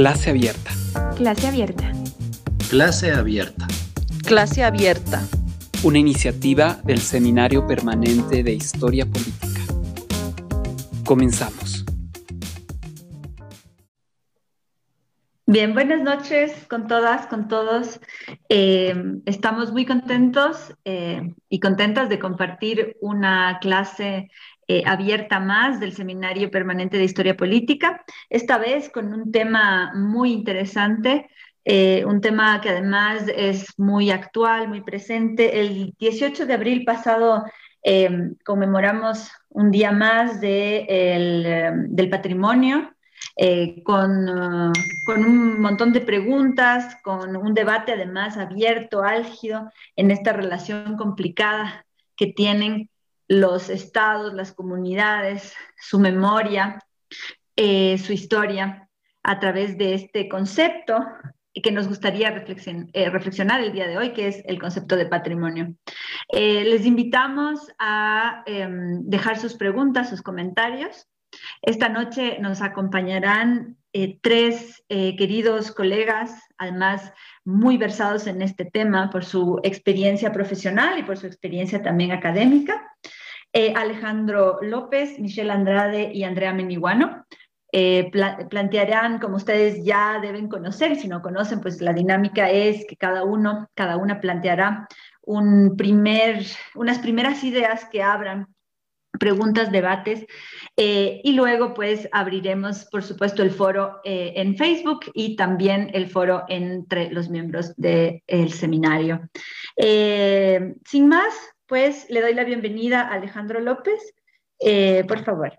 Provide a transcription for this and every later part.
Clase abierta. Clase abierta. Clase abierta. Clase abierta. Una iniciativa del Seminario Permanente de Historia Política. Comenzamos. Bien, buenas noches con todas, con todos. Eh, estamos muy contentos eh, y contentas de compartir una clase eh, abierta más del Seminario Permanente de Historia Política, esta vez con un tema muy interesante, un tema que además es muy actual, muy presente. El 18 de abril pasado conmemoramos un día más de, del patrimonio eh, con, uh, con, un montón de preguntas, con un debate además abierto, álgido, en esta relación complicada que tienen los estados, las comunidades, su memoria, eh, su historia, a través de este concepto que nos gustaría eh, reflexionar el día de hoy, que es el concepto de patrimonio. les invitamos a em, dejar sus preguntas, sus comentarios esta noche nos acompañarán eh, tres eh, queridos colegas, además muy versados en este tema por su experiencia profesional y por su experiencia también académica. Eh, Alejandro López, Michelle Andrade y Andrea Meniguano. plantearán, como ustedes ya deben conocer, si no conocen, pues la dinámica es que cada uno, cada una planteará un primer, unas primeras ideas que abran preguntas, debates eh, y luego pues abriremos por supuesto el foro eh, en Facebook y también el foro entre los miembros del seminario. Eh, sin más, pues le doy la bienvenida a Alejandro López. por favor.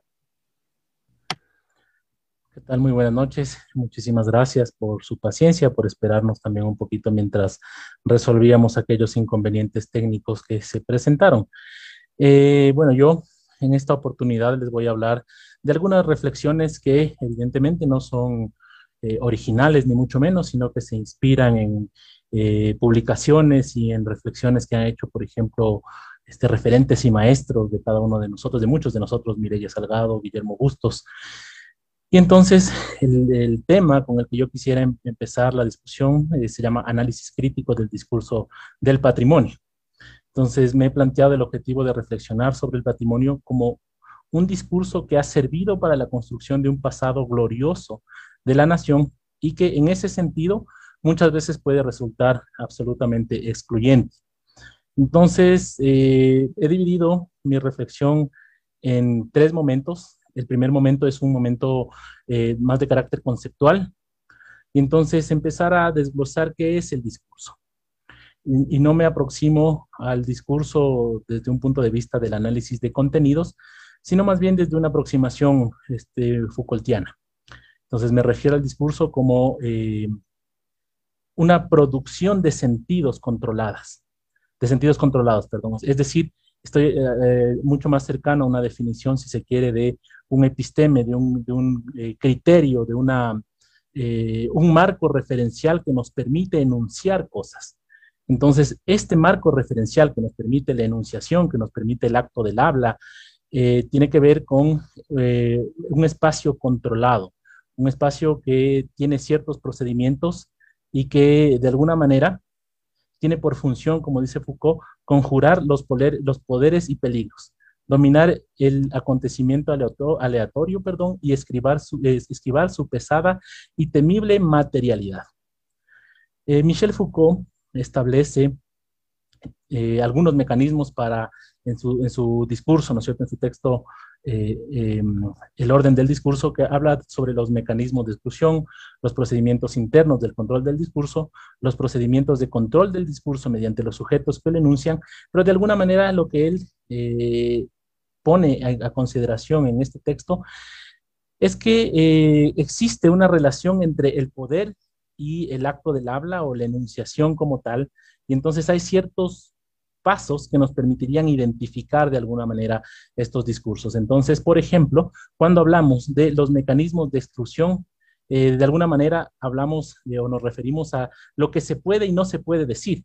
¿Qué tal? Muy buenas noches. Muchísimas gracias por su paciencia, por esperarnos también un poquito mientras resolvíamos aquellos inconvenientes técnicos que se presentaron. bueno, yo en esta oportunidad les voy a hablar de algunas reflexiones que evidentemente no son eh, originales ni mucho menos, sino que se inspiran en eh, publicaciones y en reflexiones que han hecho, por ejemplo, este, referentes y maestros de cada uno de nosotros, de muchos de nosotros, Mireya Salgado, Guillermo Bustos. Y entonces el, tema con el que yo quisiera em, empezar la discusión eh, se llama análisis crítico del discurso del patrimonio. Entonces me he planteado el objetivo de reflexionar sobre el patrimonio como un discurso que ha servido para la construcción de un pasado glorioso de la nación y que en ese sentido muchas veces puede resultar absolutamente excluyente. Entonces, eh, he dividido mi reflexión en tres momentos. El primer momento es un momento eh, más de carácter conceptual y entonces empezar a desglosar qué es el discurso y, no me aproximo al discurso desde un punto de vista del análisis de contenidos, sino más bien desde una aproximación este, Foucaultiana. Entonces me refiero al discurso como eh, una producción de sentidos controladas, de sentidos controlados, perdón. Es decir, estoy eh, eh, mucho más cercano a una definición, si se quiere, de un episteme, de un, un criterio, de una, un marco referencial que nos permite enunciar cosas. Entonces, este marco referencial que nos permite la enunciación, que nos permite el acto del habla, eh, tiene que ver con eh, un espacio controlado, un espacio que tiene ciertos procedimientos y que de alguna manera tiene por función, como dice Foucault, conjurar los, poderes y peligros, dominar el acontecimiento aleatorio, perdón, y esquivar su, pesada y temible materialidad. Eh, Michel Foucault establece eh, algunos mecanismos para, en su, en su, discurso, ¿no es cierto?, en su texto, eh, em, el orden del discurso, que habla sobre los mecanismos de exclusión, los procedimientos internos del control del discurso, los procedimientos de control del discurso mediante los sujetos que lo enuncian, pero de alguna manera lo que él eh, pone a, consideración en este texto es que existe una relación entre el poder y el acto del habla o la enunciación como tal. Y entonces hay ciertos pasos que nos permitirían identificar de alguna manera estos discursos. Entonces, por ejemplo, cuando hablamos de los mecanismos de exclusión, eh, de alguna manera hablamos o nos referimos a lo que se puede y no se puede decir,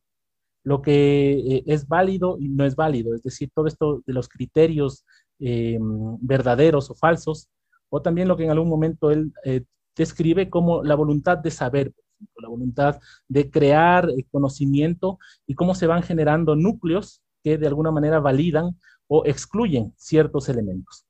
lo que eh, es válido y no es válido, es decir, todo esto de los criterios eh, verdaderos o falsos, o también lo que en algún momento él describe como la voluntad de saber, voluntad de crear conocimiento y cómo se van generando núcleos que de alguna manera validan o excluyen ciertos elementos.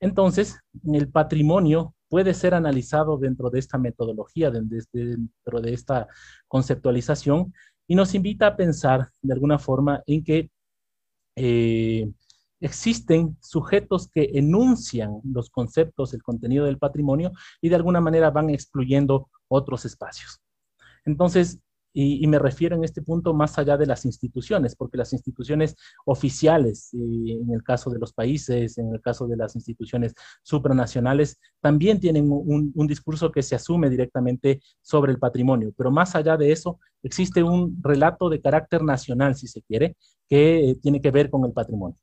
Entonces, el patrimonio puede ser analizado dentro de esta metodología, dentro de esta conceptualización, y nos invita a pensar de alguna forma en que eh, existen sujetos que enuncian los conceptos, el contenido del patrimonio y de alguna manera van excluyendo otros espacios. Entonces, y, me refiero en este punto más allá de las instituciones, porque las instituciones oficiales, en el caso de los países, en el caso de las instituciones supranacionales, también tienen un, discurso que se asume directamente sobre el patrimonio. Pero más allá de eso, existe un relato de carácter nacional, si se quiere, que tiene que ver con el patrimonio.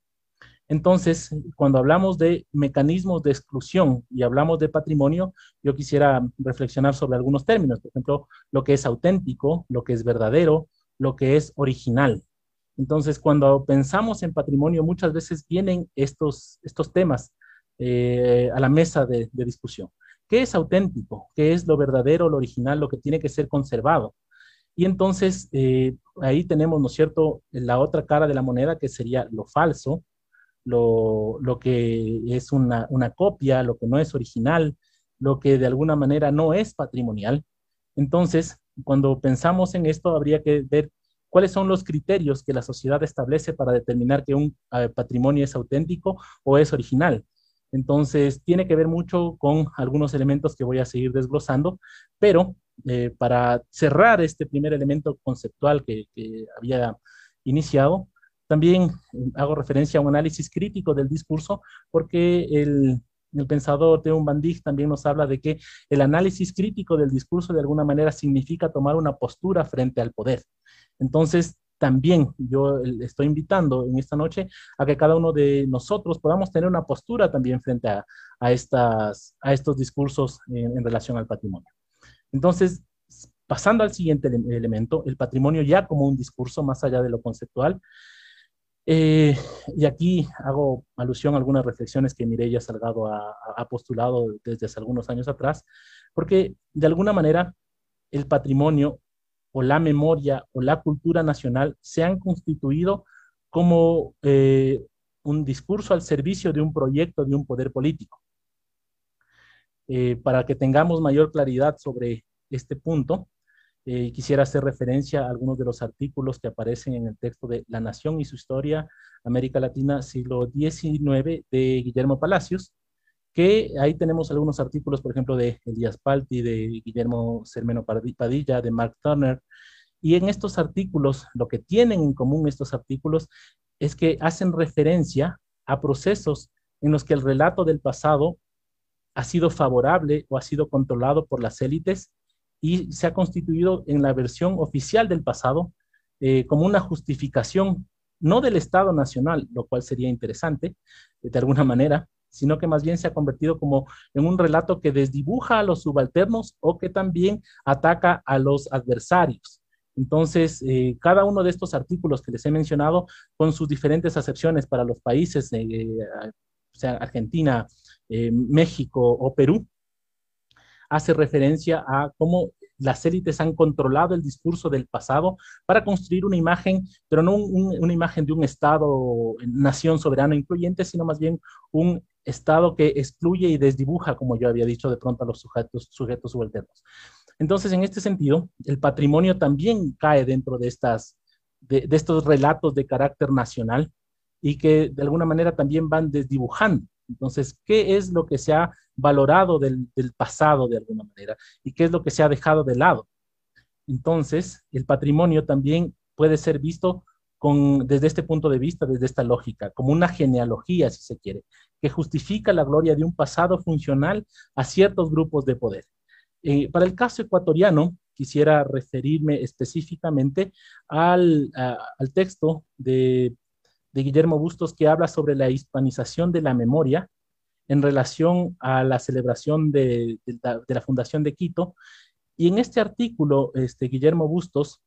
Entonces, cuando hablamos de mecanismos de exclusión y hablamos de patrimonio, yo quisiera reflexionar sobre algunos términos, por ejemplo, lo que es auténtico, lo que es verdadero, lo que es original. Entonces, cuando pensamos en patrimonio, muchas veces vienen estos, estos temas eh, a la mesa de, discusión. ¿Qué es auténtico? ¿Qué es lo verdadero, lo original, lo que tiene que ser conservado? Y entonces eh, ahí tenemos, ¿no es cierto?, la otra cara de la moneda que sería lo falso, lo, que es una, copia, lo que no es original, lo que de alguna manera no es patrimonial. Entonces, cuando pensamos en esto, habría que ver cuáles son los criterios que la sociedad establece para determinar que un eh, patrimonio es auténtico o es original. Entonces, tiene que ver mucho con algunos elementos que voy a seguir desglosando, pero eh, para cerrar este primer elemento conceptual que había iniciado, también hago referencia a un análisis crítico del discurso porque el, pensador Teun Van también nos habla de que el análisis crítico del discurso de alguna manera significa tomar una postura frente al poder. Entonces, también yo estoy invitando en esta noche a que cada uno de nosotros podamos tener una postura también frente a, estas, a estos discursos en, relación al patrimonio. Entonces, pasando al siguiente elemento, el patrimonio ya como un discurso más allá de lo conceptual, eh, y aquí hago alusión a algunas reflexiones que Mireya Salgado ha, ha, postulado desde hace algunos años atrás, porque de alguna manera el patrimonio o la memoria o la cultura nacional se han constituido como eh, un discurso al servicio de un proyecto de un poder político. Eh, para que tengamos mayor claridad sobre este punto, eh, quisiera hacer referencia a algunos de los artículos que aparecen en el texto de La Nación y su Historia, América Latina, siglo XIX, de Guillermo Palacios, que ahí tenemos algunos artículos, por ejemplo, de Elías Palti, de Guillermo Sermeno Padilla, de Mark Turner, y en estos artículos, lo que tienen en común estos artículos es que hacen referencia a procesos en los que el relato del pasado ha sido favorable o ha sido controlado por las élites y se ha constituido en la versión oficial del pasado eh, como una justificación, no del Estado Nacional, lo cual sería interesante de alguna manera, sino que más bien se ha convertido como en un relato que desdibuja a los subalternos o que también ataca a los adversarios. Entonces, eh, cada uno de estos artículos que les he mencionado, con sus diferentes acepciones para los países, eh, sea Argentina, México o Perú, hace referencia a cómo las élites han controlado el discurso del pasado para construir una imagen, pero no una imagen de un Estado, nación soberana incluyente, sino más bien un Estado que excluye y desdibuja, como yo había dicho, de pronto a los sujetos, subalternos. Entonces, en este sentido, el patrimonio también cae dentro de, estas, de estos relatos de carácter nacional y que de alguna manera también van desdibujando entonces, ¿qué es lo que se ha valorado del, pasado de alguna manera? ¿Y qué es lo que se ha dejado de lado? Entonces, el patrimonio también puede ser visto con, desde este punto de vista, desde esta lógica, como una genealogía, si se quiere, que justifica la gloria de un pasado funcional a ciertos grupos de poder. Eh, para el caso ecuatoriano, quisiera referirme específicamente al, al texto de de Guillermo Bustos que habla sobre la hispanización de la memoria en relación a la celebración de, la Fundación de Quito. Y en este artículo, este, Guillermo Bustos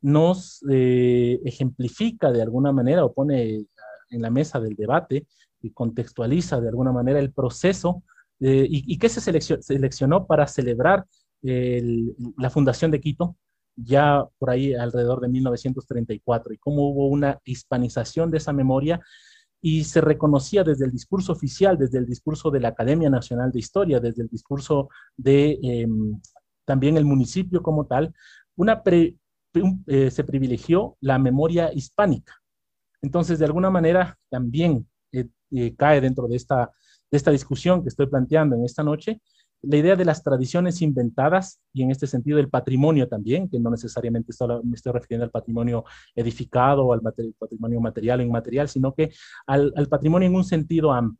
nos eh, ejemplifica de alguna manera o pone en la mesa del debate y contextualiza de alguna manera el proceso y, qué se seleccionó para celebrar la fundación de Quito ya por ahí alrededor de 1934 y cómo hubo una hispanización de esa memoria y se reconocía desde el discurso oficial, desde el discurso de la Academia Nacional de Historia, desde el discurso de em, también el municipio como tal, una eh, se privilegió la memoria hispánica. Entonces, de alguna manera, también eh, eh, cae dentro de esta, de esta discusión que estoy planteando en esta noche, la idea de las tradiciones inventadas y en este sentido el patrimonio también, que no necesariamente solo me estoy refiriendo al patrimonio edificado o al patrimonio material o inmaterial, sino que al, patrimonio en un sentido amplio.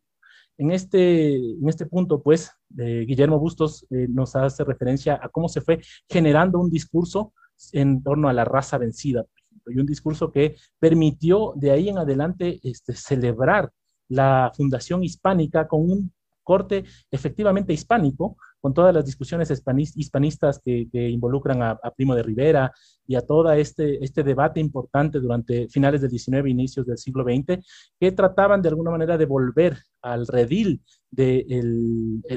En este, en este punto, pues, Guillermo Bustos eh, nos hace referencia a cómo se fue generando un discurso en torno a la raza vencida, y un discurso que permitió de ahí en adelante este, celebrar la fundación hispánica con un corte efectivamente hispánico, con todas las discusiones hispanistas que, involucran a, Primo de Rivera y a todo este, este debate importante durante finales del XIX inicios del siglo XX, que trataban de alguna manera de volver al redil, de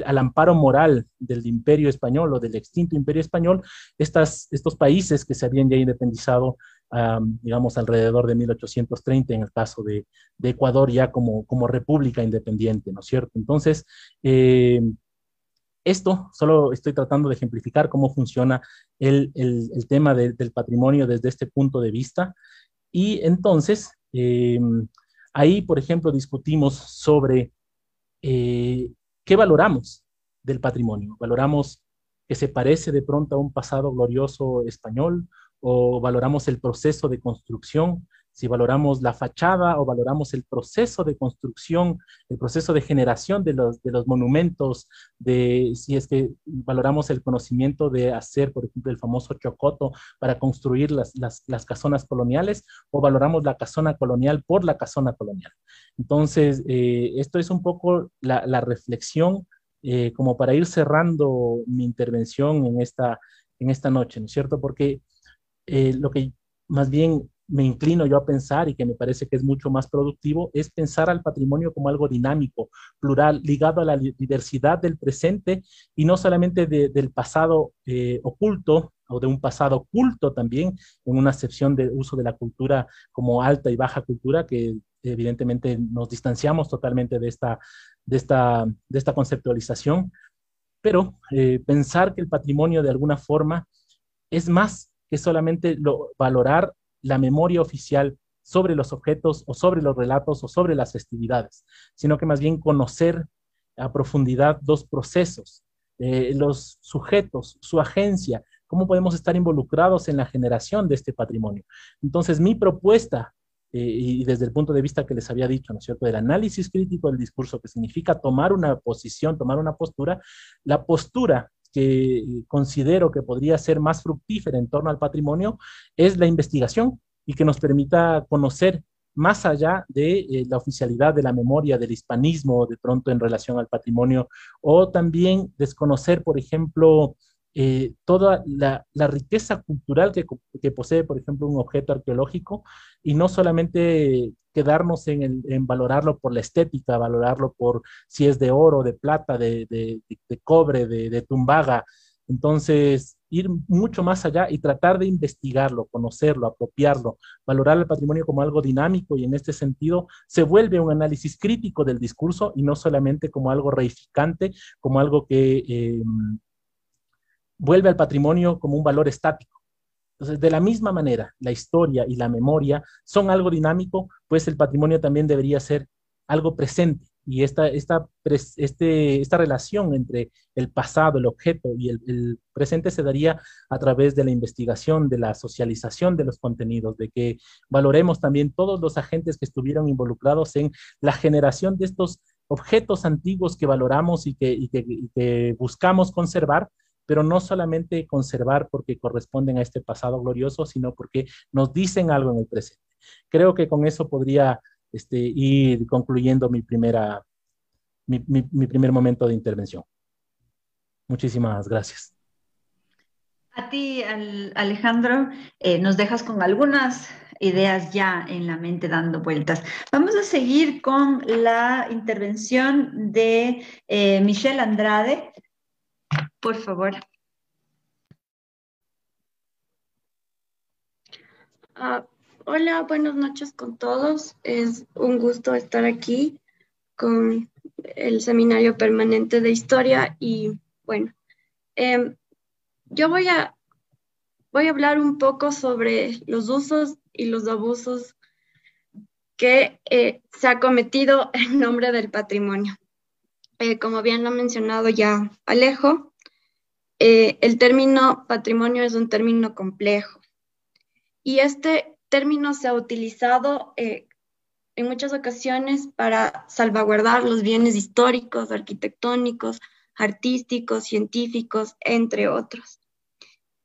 al amparo moral del imperio español o del extinto imperio español, estas, estos países que se habían ya independizado digamos, alrededor de 1830 en el caso de, Ecuador ya como, como república independiente, ¿no es cierto? Entonces, eh, esto solo estoy tratando de ejemplificar cómo funciona el, tema del patrimonio desde este punto de vista. Y entonces, eh, ahí, por ejemplo, discutimos sobre eh, qué valoramos del patrimonio. Valoramos que se parece de pronto a un pasado glorioso español o valoramos el proceso de construcción, si valoramos la fachada o valoramos el proceso de construcción, el proceso de generación de los, de los monumentos, de si es que valoramos el conocimiento de hacer, por ejemplo, el famoso chocoto para construir las, las, las casonas coloniales, o valoramos la casona colonial por la casona colonial. Entonces, eh, esto es un poco la, reflexión eh, como para ir cerrando mi intervención en esta, en esta noche, ¿no es cierto? Porque eh, lo que más bien me inclino yo a pensar y que me parece que es mucho más productivo es pensar al patrimonio como algo dinámico, plural, ligado a la diversidad del presente y no solamente del pasado eh, oculto o de un pasado oculto también, en una acepción de uso de la cultura como alta y baja cultura, que evidentemente nos distanciamos totalmente de esta, de esta, de esta conceptualización, pero eh, pensar que el patrimonio de alguna forma es más que solamente lo, valorar la memoria oficial sobre los objetos o sobre los relatos o sobre las festividades, sino que más bien conocer a profundidad dos procesos, eh, los sujetos, su agencia, cómo podemos estar involucrados en la generación de este patrimonio. Entonces, mi propuesta, eh, y desde el punto de vista que les había dicho, ¿no es cierto?, del análisis crítico del discurso, que significa tomar una posición, tomar una postura, la postura que considero que podría ser más fructífera en torno al patrimonio es la investigación y que nos permita conocer más allá de eh, la oficialidad de la memoria del hispanismo de pronto en relación al patrimonio, o también desconocer, por ejemplo, eh, toda la, riqueza cultural que, posee, por ejemplo, un objeto arqueológico, y no solamente quedarnos en, valorarlo por la estética, valorarlo por si es de oro, de plata, de, cobre, de, tumbaga. Entonces, ir mucho más allá y tratar de investigarlo, conocerlo, apropiarlo, valorar el patrimonio como algo dinámico y en este sentido se vuelve un análisis crítico del discurso y no solamente como algo reificante, como algo que eh, vuelve al patrimonio como un valor estático. Entonces, de la misma manera, la historia y la memoria son algo dinámico, pues el patrimonio también debería ser algo presente. Y esta, esta, este, esta relación entre el pasado, el objeto y el, presente se daría a través de la investigación, de la socialización de los contenidos, de que valoremos también todos los agentes que estuvieron involucrados en la generación de estos objetos antiguos que valoramos y que, y que buscamos conservar, pero no solamente conservar porque corresponden a este pasado glorioso, sino porque nos dicen algo en el presente. Creo que con eso podría este, ir concluyendo mi, primera, mi, primer momento de intervención. Muchísimas gracias. A ti, Alejandro, eh, nos dejas con algunas ideas ya en la mente dando vueltas. Vamos a seguir con la intervención de eh, Michelle Andrade. Por favor. Ah, hola, buenas noches con todos. Es un gusto estar aquí con el Seminario Permanente de Historia y bueno, em, yo voy a, voy a hablar un poco sobre los usos y los abusos que eh, se ha cometido en nombre del patrimonio. Eh, como bien lo ha mencionado ya Alejo, eh, el término patrimonio es un término complejo. Y este término se ha utilizado en muchas ocasiones para salvaguardar los bienes históricos, arquitectónicos, artísticos, científicos, entre otros.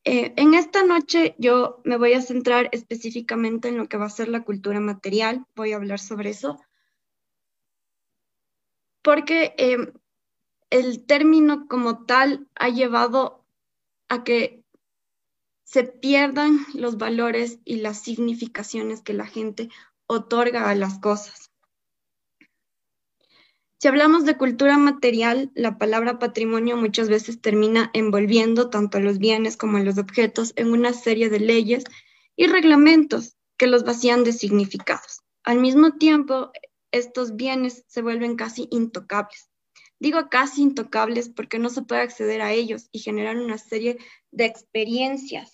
Eh, en esta noche yo me voy a centrar específicamente en lo que va a ser la cultura material, voy a hablar sobre eso, porque eh, el término como tal ha llevado a que se pierdan los valores y las significaciones que la gente otorga a las cosas. Si hablamos de cultura material, la palabra patrimonio muchas veces termina envolviendo tanto a los bienes como a los objetos en una serie de leyes y reglamentos que los vacían de significados. Al mismo tiempo, estos bienes se vuelven casi intocables. Digo casi intocables porque no se puede acceder a ellos y generar una serie de experiencias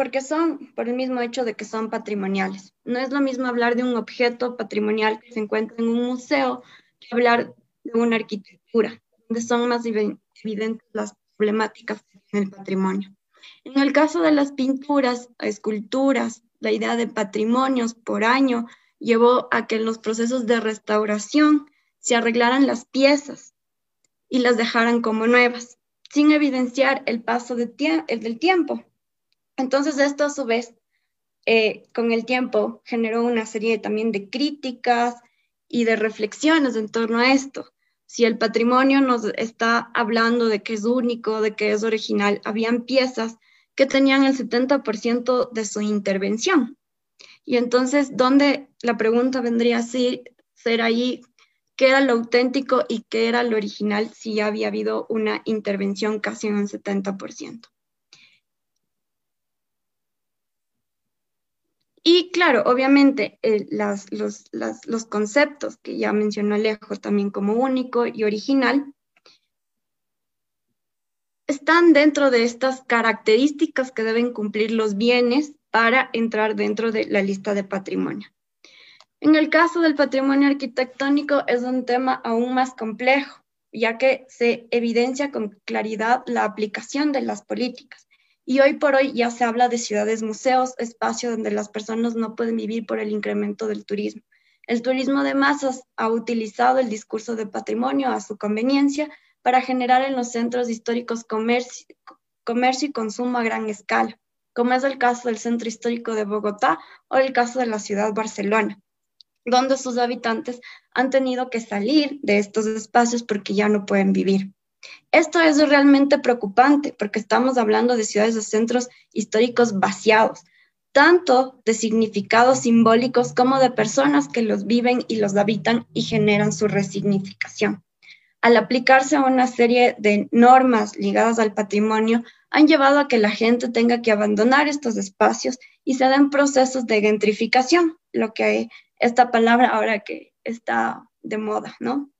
porque son por el mismo hecho de que son patrimoniales. No es lo mismo hablar de un objeto patrimonial que se encuentra en un museo que hablar de una arquitectura, donde son más evidentes las problemáticas en el patrimonio. En el caso de las pinturas, esculturas, la idea de patrimonios por año llevó a que en los procesos de restauración se arreglaran las piezas y las dejaran como nuevas, sin evidenciar el paso del tiempo entonces esto a su vez, eh, con el tiempo, generó una serie también de críticas y de reflexiones en torno a esto. Si el patrimonio nos está hablando de que es único, de que es original, habían piezas que tenían el 70% de su intervención. Y entonces, ¿dónde la pregunta vendría a ser ahí qué era lo auténtico y qué era lo original si ya había habido una intervención casi en un 70%? Y claro, obviamente eh, los, conceptos que ya mencionó Alejo también como único y original, están dentro de estas características que deben cumplir los bienes para entrar dentro de la lista de patrimonio. En el caso del patrimonio arquitectónico es un tema aún más complejo, ya que se evidencia con claridad la aplicación de las políticas y hoy por hoy ya se habla de ciudades museos, espacio donde las personas no pueden vivir por el incremento del turismo. El turismo de masas ha utilizado el discurso de patrimonio a su conveniencia para generar en los centros históricos comercio, comercio y consumo a gran escala, como es el caso del centro histórico de Bogotá o el caso de la ciudad Barcelona, donde sus habitantes han tenido que salir de estos espacios porque ya no pueden vivir. Esto es realmente preocupante porque estamos hablando de ciudades o centros históricos vaciados, tanto de significados simbólicos como de personas que los viven y los habitan y generan su resignificación. Al aplicarse a una serie de normas ligadas al patrimonio, han llevado a que la gente tenga que abandonar estos espacios y se den procesos de gentrificación, lo que esta palabra ahora que está de moda, ¿no?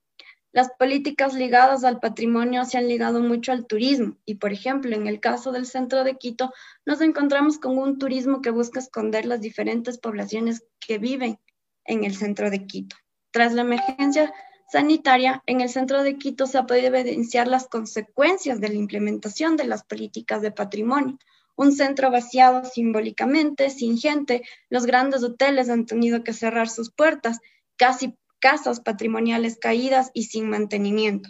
Las políticas ligadas al patrimonio se han ligado mucho al turismo y, por ejemplo, en el caso del centro de Quito, nos encontramos con un turismo que busca esconder las diferentes poblaciones que viven en el centro de Quito. Tras la emergencia sanitaria, en el centro de Quito se ha podido evidenciar las consecuencias de la implementación de las políticas de patrimonio. Un centro vaciado simbólicamente, sin gente, los grandes hoteles han tenido que cerrar sus puertas, casi casas patrimoniales caídas y sin mantenimiento.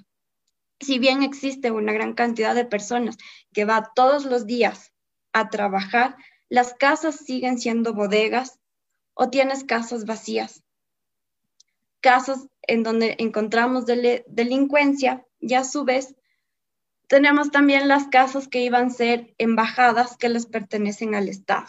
Si bien existe una gran cantidad de personas que va todos los días a trabajar, las casas siguen siendo bodegas o tienes casas vacías. Casas en donde encontramos delincuencia y a su vez tenemos también las casas que iban a ser embajadas que les pertenecen al Estado.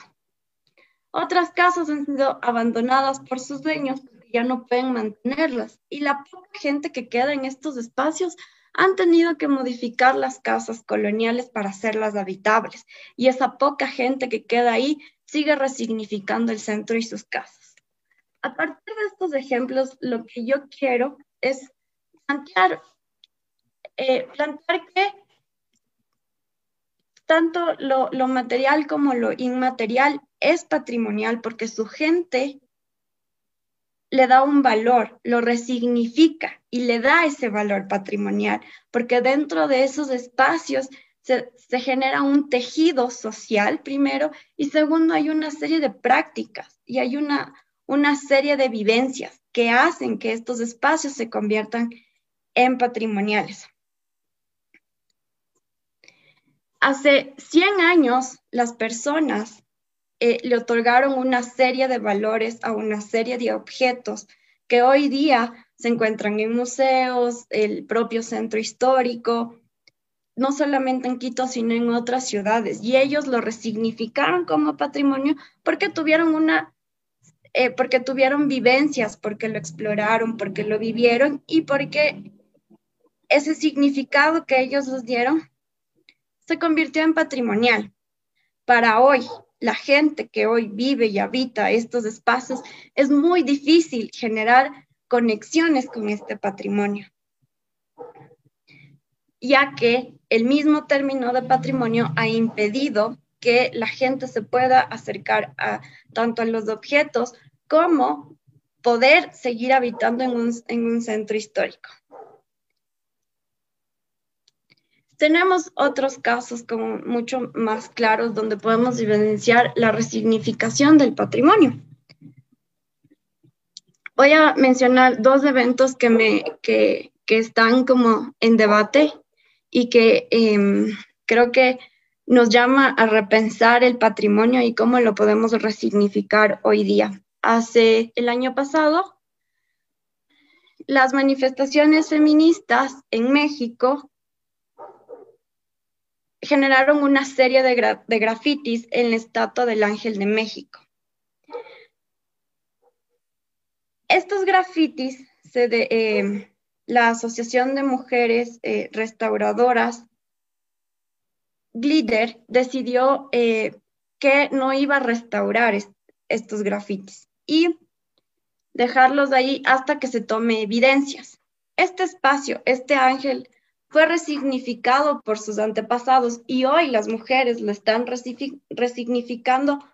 Otras casas han sido abandonadas por sus dueños porque ya no pueden mantenerlas y la poca gente que queda en estos espacios han tenido que modificar las casas coloniales para hacerlas habitables y esa poca gente que queda ahí sigue resignificando el centro y sus casas. A partir de estos ejemplos, lo que yo quiero es plantear, eh, plantear que tanto lo, material como lo inmaterial es patrimonial porque su gente le da un valor, lo resignifica y le da ese valor patrimonial, porque dentro de esos espacios se, se, genera un tejido social, primero, y segundo, hay una serie de prácticas y hay una, una serie de vivencias que hacen que estos espacios se conviertan en patrimoniales. Hace 100 años, las personas eh, le otorgaron una serie de valores a una serie de objetos que hoy día se encuentran en museos, el propio centro histórico, no solamente en Quito, sino en otras ciudades. Y ellos lo resignificaron como patrimonio porque tuvieron una, eh, porque tuvieron vivencias, porque lo exploraron, porque lo vivieron y porque ese significado que ellos les dieron se convirtió en patrimonial. Para hoy, la gente que hoy vive y habita estos espacios, es muy difícil generar conexiones con este patrimonio, ya que el mismo término de patrimonio ha impedido que la gente se pueda acercar a tanto a los objetos como poder seguir habitando en un, en un centro histórico. Tenemos otros casos como mucho más claros donde podemos evidenciar la resignificación del patrimonio. Voy a mencionar dos eventos que, me, que, que están como en debate y que eh, creo que nos llama a repensar el patrimonio y cómo lo podemos resignificar hoy día. Hace el año pasado, las manifestaciones feministas en México generaron una serie de, grafitis en la estatua del Ángel de México. Estos grafitis, se de, eh, la Asociación de Mujeres eh, Restauradoras, Glider, decidió eh, que no iba a restaurar estos grafitis y dejarlos ahí hasta que se tome evidencias. Este espacio, este ángel fue resignificado por sus antepasados y hoy las mujeres lo están resignificando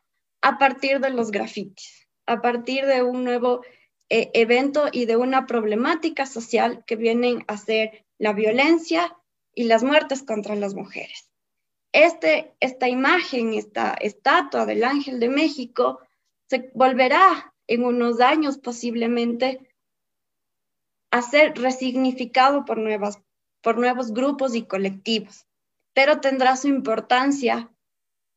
a partir de los grafitis, a partir de un nuevo eh, evento y de una problemática social que vienen a ser la violencia y las muertes contra las mujeres. Este, esta imagen, esta estatua del Ángel de México, se volverá en unos años posiblemente a ser resignificado por nuevas por nuevos grupos y colectivos, pero tendrá su importancia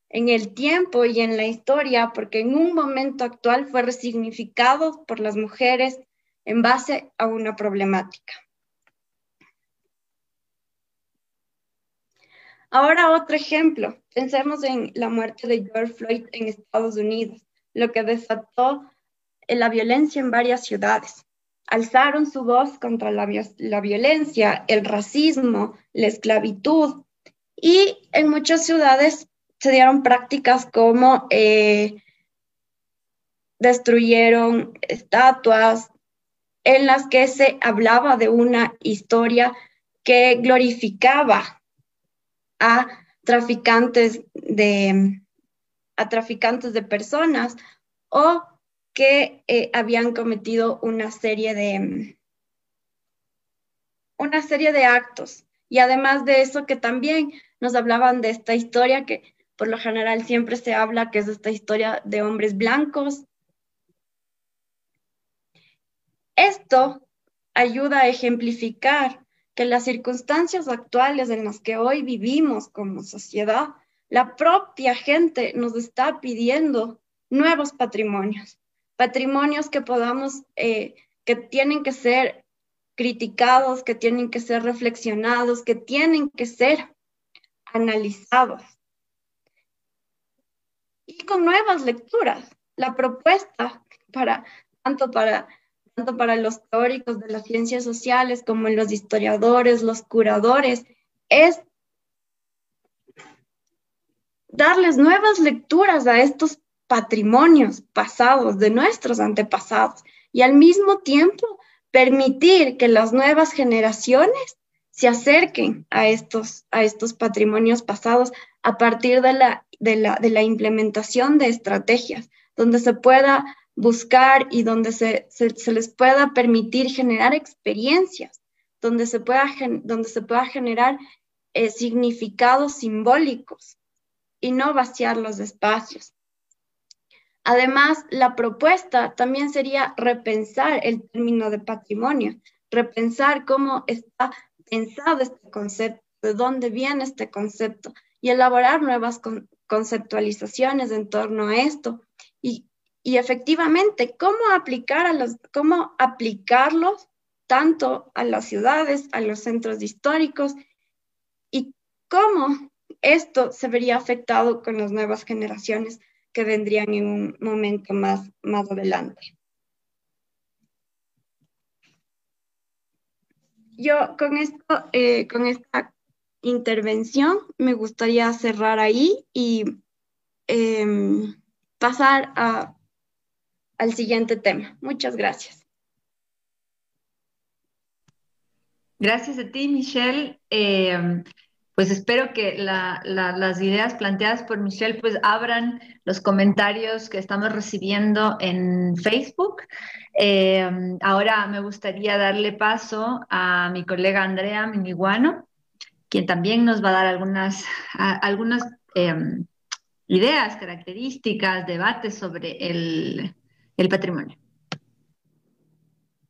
en el tiempo y en la historia porque en un momento actual fue resignificado por las mujeres en base a una problemática. Ahora otro ejemplo. Pensemos en la muerte de George Floyd en Estados Unidos, lo que desató la violencia en varias ciudades alzaron su voz contra la, violencia, el racismo, la esclavitud. Y en muchas ciudades se dieron prácticas como eh, destruyeron estatuas en las que se hablaba de una historia que glorificaba a traficantes de a traficantes de personas o que eh, habían cometido una serie de una serie de actos. Y además de eso, que también nos hablaban de esta historia que por lo general siempre se habla que es esta historia de hombres blancos. Esto ayuda a ejemplificar que las circunstancias actuales en las que hoy vivimos como sociedad, la propia gente nos está pidiendo nuevos patrimonios patrimonios que podamos, eh, que tienen que ser criticados, que tienen que ser reflexionados, que tienen que ser analizados y con nuevas lecturas. La propuesta para tanto para tanto para los teóricos de las ciencias sociales como los historiadores, los curadores, es darles nuevas lecturas a estos patrimonios pasados de nuestros antepasados y al mismo tiempo permitir que las nuevas generaciones se acerquen a estos, a estos patrimonios pasados a partir de la, de, la, de la implementación de estrategias, donde se pueda buscar y donde se, se, les pueda permitir generar experiencias, donde se pueda, donde se pueda generar eh, significados simbólicos y no vaciar los espacios. Además, la propuesta también sería repensar el término de patrimonio, repensar cómo está pensado este concepto, de dónde viene este concepto y elaborar nuevas conceptualizaciones en torno a esto. Y, efectivamente cómo aplicar cómo aplicarlos tanto a las ciudades, a los centros históricos y cómo esto se vería afectado con las nuevas generaciones que vendrían en un momento más, más adelante. Yo con, esto, eh, con esta intervención me gustaría cerrar ahí y em, pasar a, al siguiente tema. Muchas gracias. Gracias a ti, Michelle. Em, pues espero que las ideas planteadas por Michelle pues abran los comentarios que estamos recibiendo en Facebook. Eh, ahora me gustaría darle paso a mi colega Andrea Miniguano, quien también nos va a dar algunas, algunas em, ideas, características, debates sobre el, patrimonio.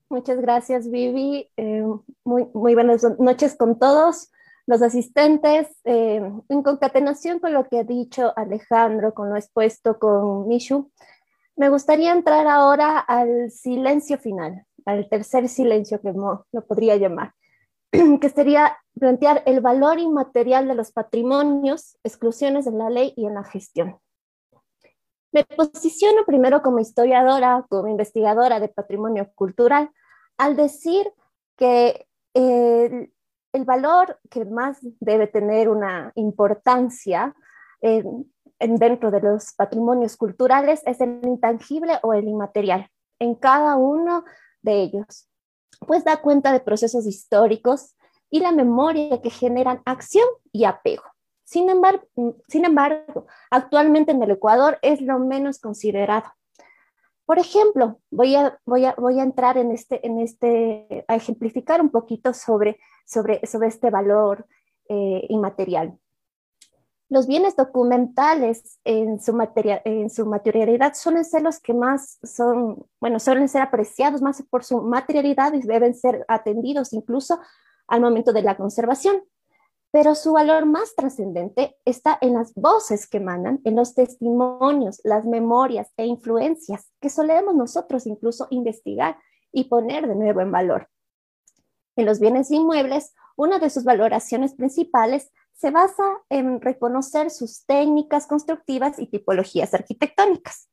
Muchas gracias, Vivi. Eh, muy, muy buenas noches con todos los asistentes, eh, en concatenación con lo que ha dicho Alejandro, con lo expuesto con Mishu, me gustaría entrar ahora al silencio final, al tercer silencio que lo podría llamar, que sería plantear el valor inmaterial de los patrimonios, exclusiones en la ley y en la gestión. Me posiciono primero como historiadora, como investigadora de patrimonio cultural, al decir que eh, el valor que más debe tener una importancia en, dentro de los patrimonios culturales es el intangible o el inmaterial, en cada uno de ellos, pues da cuenta de procesos históricos y la memoria que generan acción y apego. Sin embargo, sin embargo, actualmente en el Ecuador es lo menos considerado. Por ejemplo, voy a, entrar en este, en este, a ejemplificar un poquito sobre sobre, este valor eh, inmaterial. Los bienes documentales en su, en su materialidad suelen ser los que más son, bueno, suelen ser apreciados más por su materialidad y deben ser atendidos incluso al momento de la conservación. Pero su valor más trascendente está en las voces que emanan, en los testimonios, las memorias e influencias que solemos nosotros incluso investigar y poner de nuevo en valor. En los bienes inmuebles, una de sus valoraciones principales se basa en reconocer sus técnicas constructivas y tipologías arquitectónicas.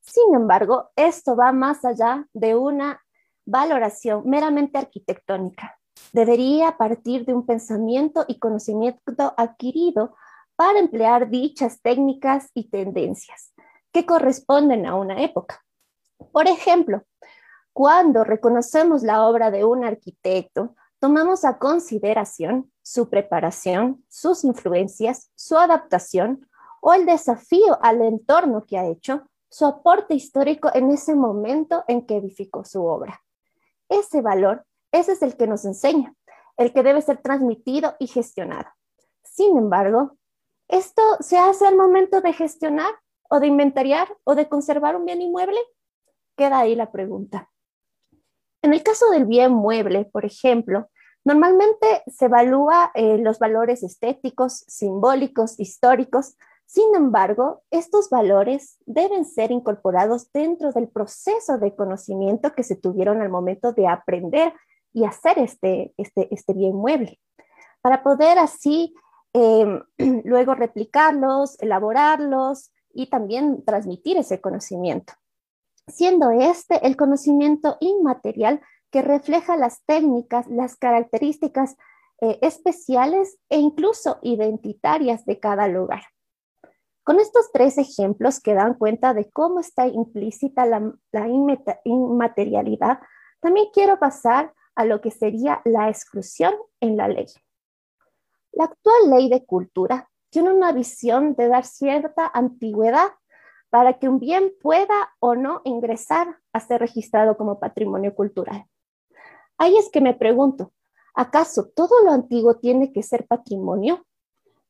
Sin embargo, esto va más allá de una valoración meramente arquitectónica. Debería partir de un pensamiento y conocimiento adquirido para emplear dichas técnicas y tendencias que corresponden a una época. Por ejemplo, cuando reconocemos la obra de un arquitecto, tomamos a consideración su preparación, sus influencias, su adaptación o el desafío al entorno que ha hecho, su aporte histórico en ese momento en que edificó su obra. Ese valor, ese es el que nos enseña, el que debe ser transmitido y gestionado. Sin embargo, ¿esto se hace al momento de gestionar o de inventariar o de conservar un bien inmueble? Queda ahí la pregunta. En el caso del bien mueble, por ejemplo, normalmente se evalúa eh, los valores estéticos, simbólicos, históricos. Sin embargo, estos valores deben ser incorporados dentro del proceso de conocimiento que se tuvieron al momento de aprender y hacer este, este, este bien mueble, para poder así em, luego replicarlos, elaborarlos y también transmitir ese conocimiento, siendo este el conocimiento inmaterial que refleja las técnicas, las características eh, especiales e incluso identitarias de cada lugar. Con estos tres ejemplos que dan cuenta de cómo está implícita la, inmaterialidad, también quiero pasar a lo que sería la exclusión en la ley. La actual ley de cultura tiene una visión de dar cierta antigüedad para que un bien pueda o no ingresar a ser registrado como patrimonio cultural. Ahí es que me pregunto, ¿acaso todo lo antiguo tiene que ser patrimonio?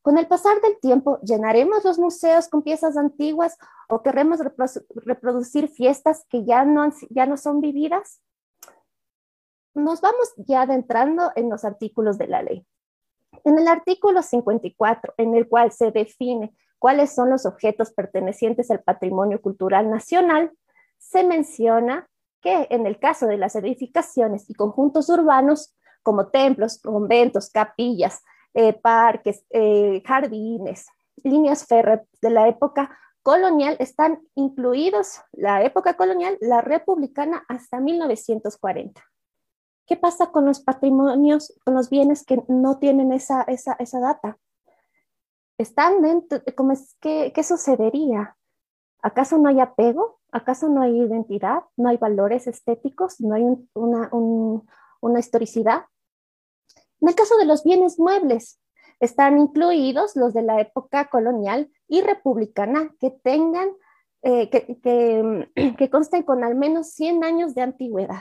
Con el pasar del tiempo, ¿llenaremos los museos con piezas antiguas o queremos reproducir fiestas que ya no, ya no son vividas? Nos vamos ya adentrando en los artículos de la ley. En el artículo 54, en el cual se define cuáles son los objetos pertenecientes al patrimonio cultural nacional, se menciona que en el caso de las edificaciones y conjuntos urbanos, como templos, conventos, capillas, eh, parques, eh, jardines, líneas férreas de la época colonial, están incluidos la época colonial, la republicana hasta 1940. ¿Qué pasa con los patrimonios, con los bienes que no tienen esa, esa, esa data? Están dentro, ¿cómo es, qué, ¿qué sucedería? ¿Acaso no hay apego? ¿Acaso no hay identidad? ¿No hay valores estéticos? ¿No hay una, una historicidad? En el caso de los bienes muebles, están incluidos los de la época colonial y republicana que tengan, eh, que, que, que consten con al menos 100 años de antigüedad.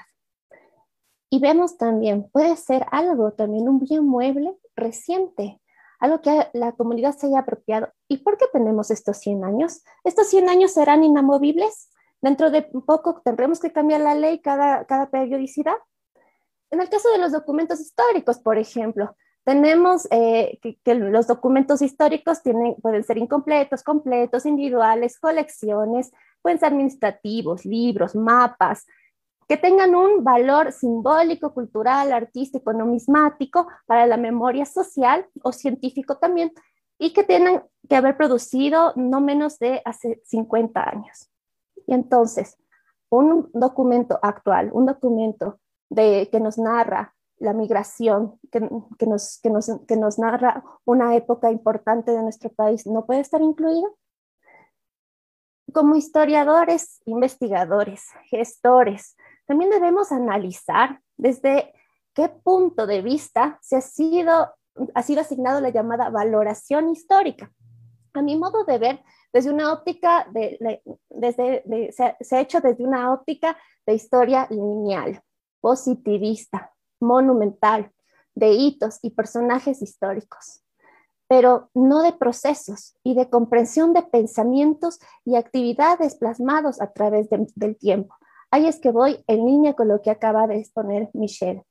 Y vemos también, puede ser algo, también un bien mueble reciente, algo que la comunidad se haya apropiado. ¿Y por qué tenemos estos 100 años? ¿Estos 100 años serán inamovibles? Dentro de poco tendremos que cambiar la ley cada, cada periodicidad. En el caso de los documentos históricos, por ejemplo, tenemos eh, que, los documentos históricos tienen, pueden ser incompletos, completos, individuales, colecciones, pueden ser administrativos, libros, mapas, que tengan un valor simbólico, cultural, artístico, numismático para la memoria social o científico también, y que tienen que haber producido no menos de hace 50 años. Y entonces, un documento actual, un documento de, que nos narra la migración, que, nos, que, nos, que nos narra una época importante de nuestro país, no puede estar incluido? Como historiadores, investigadores, gestores, también debemos analizar desde qué punto de vista se ha sido, ha sido asignado la llamada valoración histórica. A mi modo de ver, desde una óptica, de, desde, se, ha hecho desde una óptica de historia lineal, positivista, monumental, de hitos y personajes históricos, pero no de procesos y de comprensión de pensamientos y actividades plasmados a través del tiempo. Ahí es que voy en línea con lo que acaba de exponer Michelle.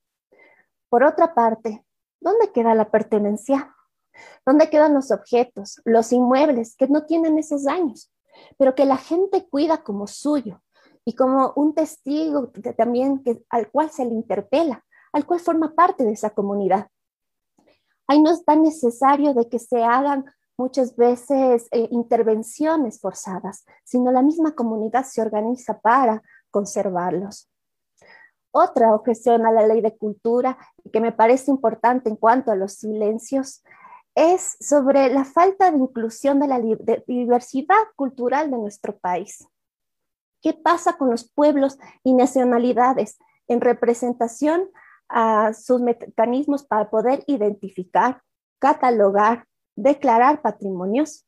Por otra parte, ¿dónde queda la pertenencia? ¿Dónde quedan los objetos, los inmuebles que no tienen esos daños, pero que la gente cuida como suyo y como un testigo también que, al cual se le interpela, al cual forma parte de esa comunidad? Ahí no es tan necesario de que se hagan muchas veces eh, intervenciones forzadas, sino la misma comunidad se organiza para conservarlos. Otra objeción a la ley de cultura que me parece importante en cuanto a los silencios es sobre la falta de inclusión de la diversidad cultural de nuestro país. ¿Qué pasa con los pueblos y nacionalidades en representación a sus mecanismos para poder identificar, catalogar, declarar patrimonios?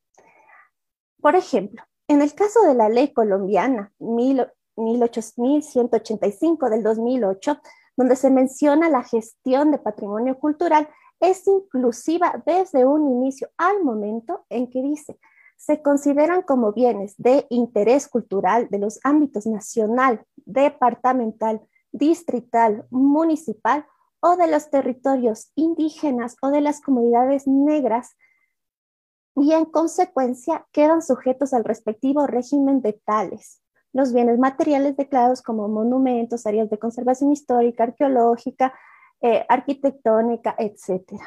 Por ejemplo, en el caso de la ley colombiana 1185 del 2008, donde se menciona la gestión de patrimonio cultural, es inclusiva desde un inicio al momento en que dice, se consideran como bienes de interés cultural de los ámbitos nacional, departamental, distrital, municipal o de los territorios indígenas o de las comunidades negras y en consecuencia quedan sujetos al respectivo régimen de tales. Los bienes materiales declarados como monumentos, áreas de conservación histórica, arqueológica, eh, arquitectónica, etc.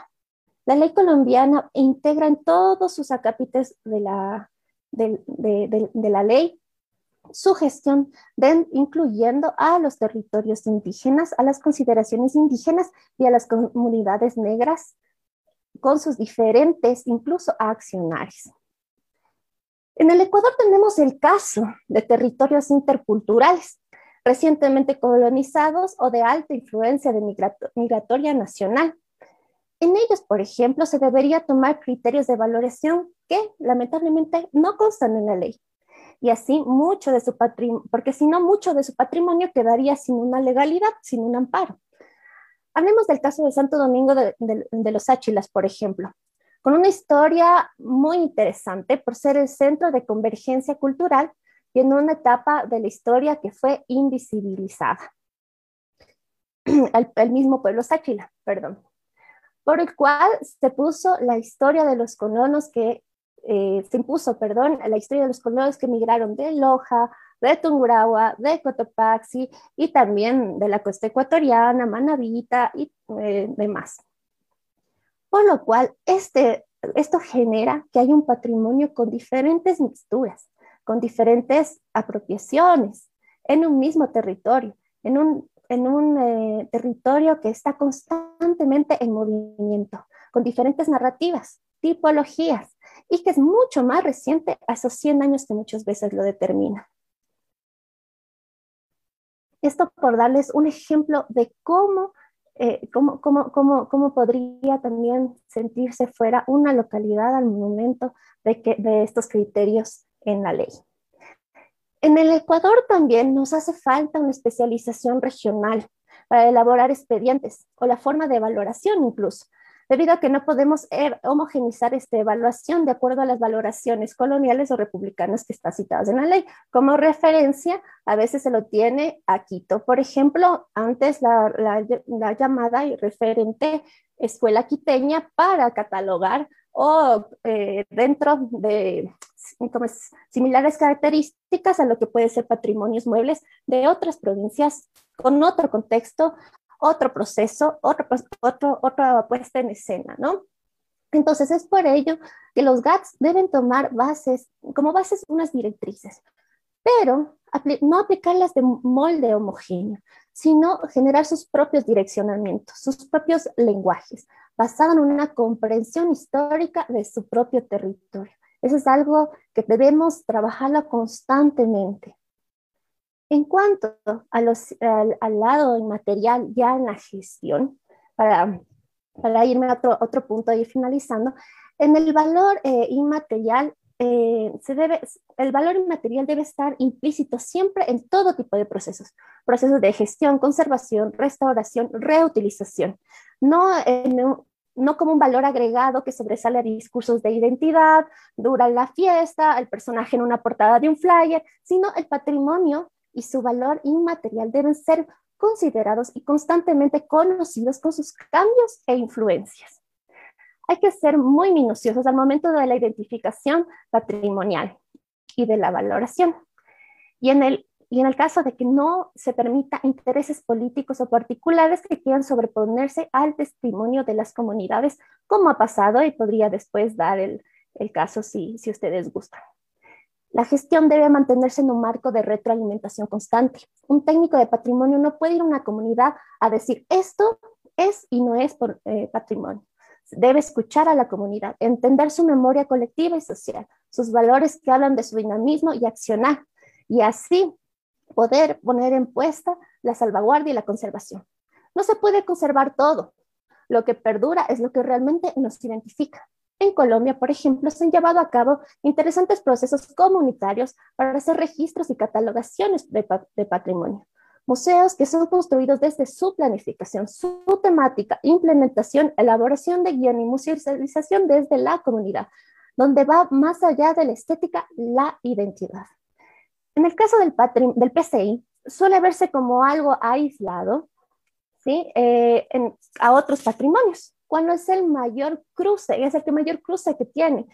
La ley colombiana integra en todos sus acápites de la, de, la ley su gestión, incluyendo a los territorios indígenas, a las consideraciones indígenas y a las comunidades negras, con sus diferentes, incluso accionarios. En el Ecuador tenemos el caso de territorios interculturales, recientemente colonizados o de alta influencia de migratoria nacional. En ellos, por ejemplo, se debería tomar criterios de valoración que lamentablemente no constan en la ley. Y así mucho de su patrimonio, porque si no, mucho de su patrimonio quedaría sin una legalidad, sin un amparo. Hablemos del caso de Santo Domingo de, de los Áchilas, por ejemplo, con una historia muy interesante por ser el centro de convergencia cultural y en una etapa de la historia que fue invisibilizada. El, mismo pueblo Sáchila, perdón, por el cual se puso la historia de los colonos que, eh, se impuso, perdón, la historia de los colonos que migraron de Loja, de Tungurahua, de Cotopaxi y también de la costa ecuatoriana, Manavita y eh, demás. Por lo cual, este, esto genera que hay un patrimonio con diferentes mixturas, con diferentes apropiaciones en un mismo territorio, en un, en un eh, territorio que está constantemente en movimiento, con diferentes narrativas, tipologías, y que es mucho más reciente a esos 100 años que muchas veces lo determina. Esto por darles un ejemplo de cómo eh, ¿cómo, cómo, cómo, cómo, podría también sentirse fuera una localidad al momento de, que, de estos criterios en la ley. En el Ecuador también nos hace falta una especialización regional para elaborar expedientes o la forma de valoración incluso, debido a que no podemos er, homogenizar esta evaluación de acuerdo a las valoraciones coloniales o republicanas que están citadas en la ley. Como referencia, a veces se lo tiene a Quito. Por ejemplo, antes la, la, llamada y referente escuela quiteña para catalogar o eh, dentro de similares características a lo que puede ser patrimonios muebles de otras provincias con otro contexto otro proceso, otro, otro, otra puesta en escena, ¿no? Entonces es por ello que los GATS deben tomar bases, como bases unas directrices, pero no aplicarlas de molde homogéneo, sino generar sus propios direccionamientos, sus propios lenguajes, basado en una comprensión histórica de su propio territorio. Eso es algo que debemos trabajarlo constantemente. En cuanto a los, al, lado inmaterial, ya en la gestión, para, para irme a otro, otro punto y finalizando, en el valor eh, inmaterial, eh, se debe, el valor inmaterial debe estar implícito siempre en todo tipo de procesos, procesos de gestión, conservación, restauración, reutilización, no, no como un valor agregado que sobresale a discursos de identidad, dura la fiesta, el personaje en una portada de un flyer, sino el patrimonio y su valor inmaterial deben ser considerados y constantemente conocidos con sus cambios e influencias. Hay que ser muy minuciosos al momento de la identificación patrimonial y de la valoración. Y en el, y en el caso de que no se permita intereses políticos o particulares que quieran sobreponerse al testimonio de las comunidades, como ha pasado y podría después dar el, el caso si, si ustedes gustan. La gestión debe mantenerse en un marco de retroalimentación constante. Un técnico de patrimonio no puede ir a una comunidad a decir esto es y no es por eh, patrimonio. Debe escuchar a la comunidad, entender su memoria colectiva y social, sus valores que hablan de su dinamismo y accionar, y así poder poner en puesta la salvaguardia y la conservación. No se puede conservar todo. Lo que perdura es lo que realmente nos identifica. En Colombia, por ejemplo, se han llevado a cabo interesantes procesos comunitarios para hacer registros y catalogaciones de, patrimonio. Museos que son construidos desde su planificación, su temática, implementación, elaboración de guion y musealización desde la comunidad, donde va más allá de la estética la identidad. En el caso del, del PCI, suele verse como algo aislado ¿sí? Eh, a otros patrimonios cuando es el mayor cruce, es el que mayor cruce que tiene.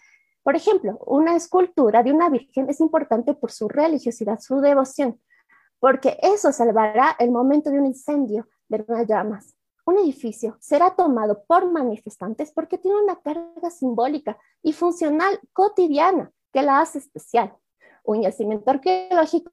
Por ejemplo, una escultura de una virgen es importante por su religiosidad, su devoción, porque eso salvará el momento de un incendio, de unas llamas. un edificio será tomado por manifestantes porque tiene una carga simbólica y funcional cotidiana que la hace especial. Un yacimiento arqueológico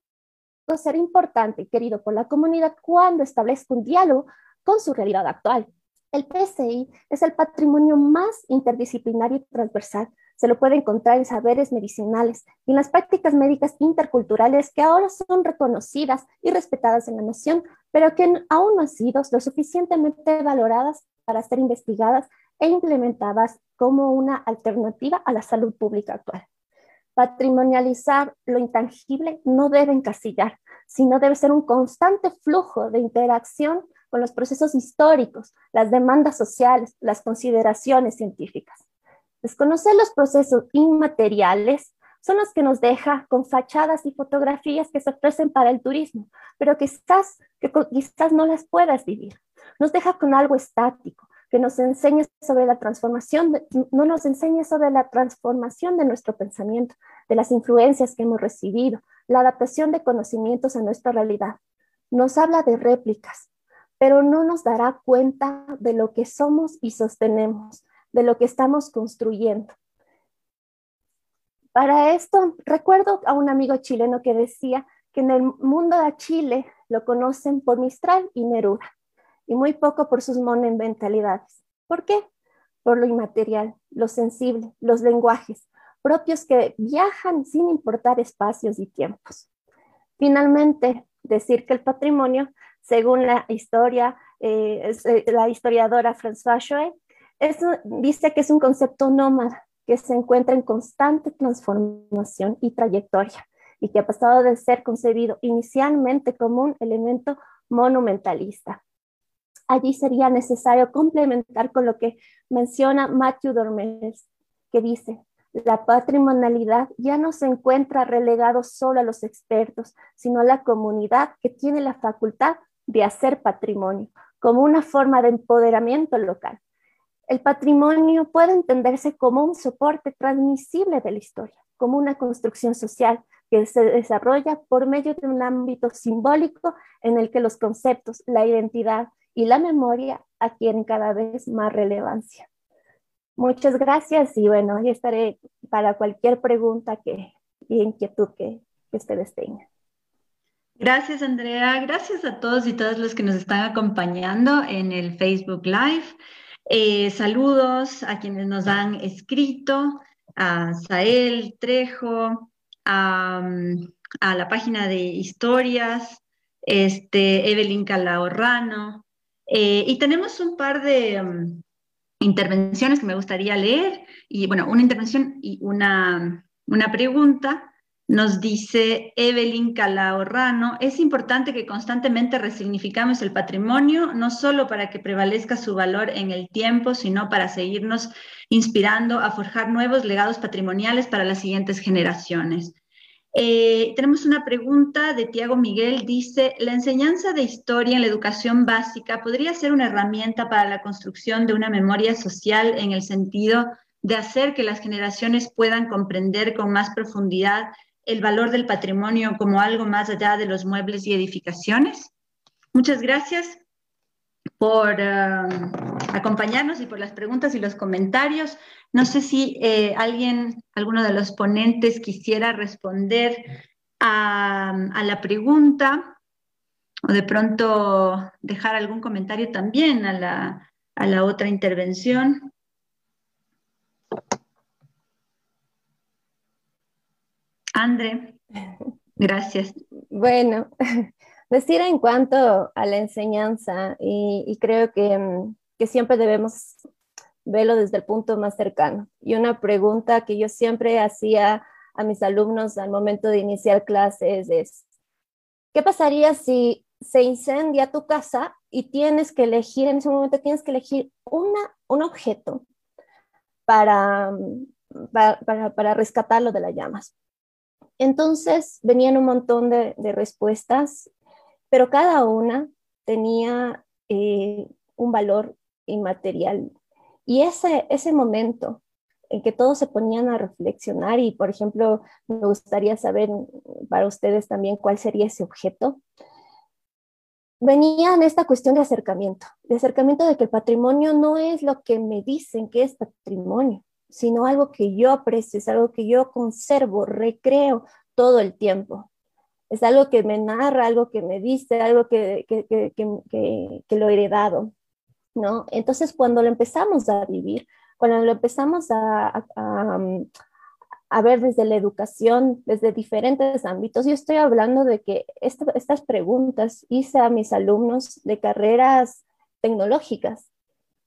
será importante y querido por la comunidad cuando establezca un diálogo con su realidad actual. El PCI es el patrimonio más interdisciplinario y transversal. Se lo puede encontrar en saberes medicinales y en las prácticas médicas interculturales que ahora son reconocidas y respetadas en la nación, pero que aún no han sido lo suficientemente valoradas para ser investigadas e implementadas como una alternativa a la salud pública actual. Patrimonializar lo intangible no debe encasillar, sino debe ser un constante flujo de interacción con los procesos históricos, las demandas sociales, las consideraciones científicas. Desconocer los procesos inmateriales son los que nos deja con fachadas y fotografías que se ofrecen para el turismo, pero quizás, que quizás no las puedas vivir. Nos deja con algo estático, que nos enseñe sobre la transformación, no nos enseñe sobre la transformación de nuestro pensamiento, de las influencias que hemos recibido, la adaptación de conocimientos a nuestra realidad. Nos habla de réplicas, pero no nos dará cuenta de lo que somos y sostenemos, de lo que estamos construyendo. Para esto, recuerdo a un amigo chileno que decía que en el mundo de Chile lo conocen por Mistral y Neruda, y muy poco por sus monumentalidades. ¿Por qué? Por lo inmaterial, lo sensible, los lenguajes propios que viajan sin importar espacios y tiempos. Finalmente, decir que el patrimonio, según la historia, eh, eh, la historiadora François Choe, dice que es un concepto nómada que se encuentra en constante transformación y trayectoria y que ha pasado de ser concebido inicialmente como un elemento monumentalista. Allí sería necesario complementar con lo que menciona Matthew Dormes, que dice, la patrimonialidad ya no se encuentra relegado solo a los expertos, sino a la comunidad que tiene la facultad de hacer patrimonio, como una forma de empoderamiento local. El patrimonio puede entenderse como un soporte transmisible de la historia, como una construcción social que se desarrolla por medio de un ámbito simbólico en el que los conceptos, la identidad y la memoria adquieren cada vez más relevancia. Muchas gracias y bueno, ahí estaré para cualquier pregunta que, y inquietud que, que ustedes tengan. Gracias, Andrea. Gracias a todos y todas los que nos están acompañando en el Facebook Live. Eh, saludos a quienes nos han escrito, a Sael Trejo, a, la página de historias, este, Evelyn Calahorrano. Eh, y tenemos un par de um, intervenciones que me gustaría leer. Y bueno, una intervención y una, una pregunta. Nos dice Evelyn Calahorrano, es importante que constantemente resignificamos el patrimonio, no solo para que prevalezca su valor en el tiempo, sino para seguirnos inspirando a forjar nuevos legados patrimoniales para las siguientes generaciones. Eh, tenemos una pregunta de Tiago Miguel, dice, ¿la enseñanza de historia en la educación básica podría ser una herramienta para la construcción de una memoria social en el sentido de hacer que las generaciones puedan comprender con más profundidad el valor del patrimonio como algo más allá de los muebles y edificaciones. Muchas gracias por um, acompañarnos y por las preguntas y los comentarios. No sé si eh, alguien, alguno de los ponentes quisiera responder a, la pregunta o de pronto dejar algún comentario también a la, a la otra intervención. André, gracias. Bueno, decir en cuanto a la enseñanza, y, creo mm, que, siempre debemos verlo desde el punto más cercano. Y una pregunta que yo siempre hacía a mis alumnos al momento de iniciar clases es, ¿qué pasaría si se incendia tu casa y tienes que elegir, en ese momento tienes que elegir una, un objeto para, mm, para, para rescatarlo de las llamas? Entonces venían un montón de, respuestas, pero cada una tenía eh, un valor inmaterial. Y ese, ese momento en que todos se ponían a reflexionar y, por ejemplo, me gustaría saber para ustedes también cuál sería ese objeto, venía en esta cuestión de acercamiento, de acercamiento de que el patrimonio no es lo que me dicen que es patrimonio, sino algo que yo aprecio, es algo que yo conservo, recreo todo el tiempo. Es algo que me narra, algo que me dice, algo que, que, que, que lo he heredado. ¿no? Entonces, cuando lo empezamos a vivir, cuando lo empezamos a, a, ver desde la educación, desde diferentes ámbitos, yo estoy hablando de que estas preguntas hice a mis alumnos de carreras tecnológicas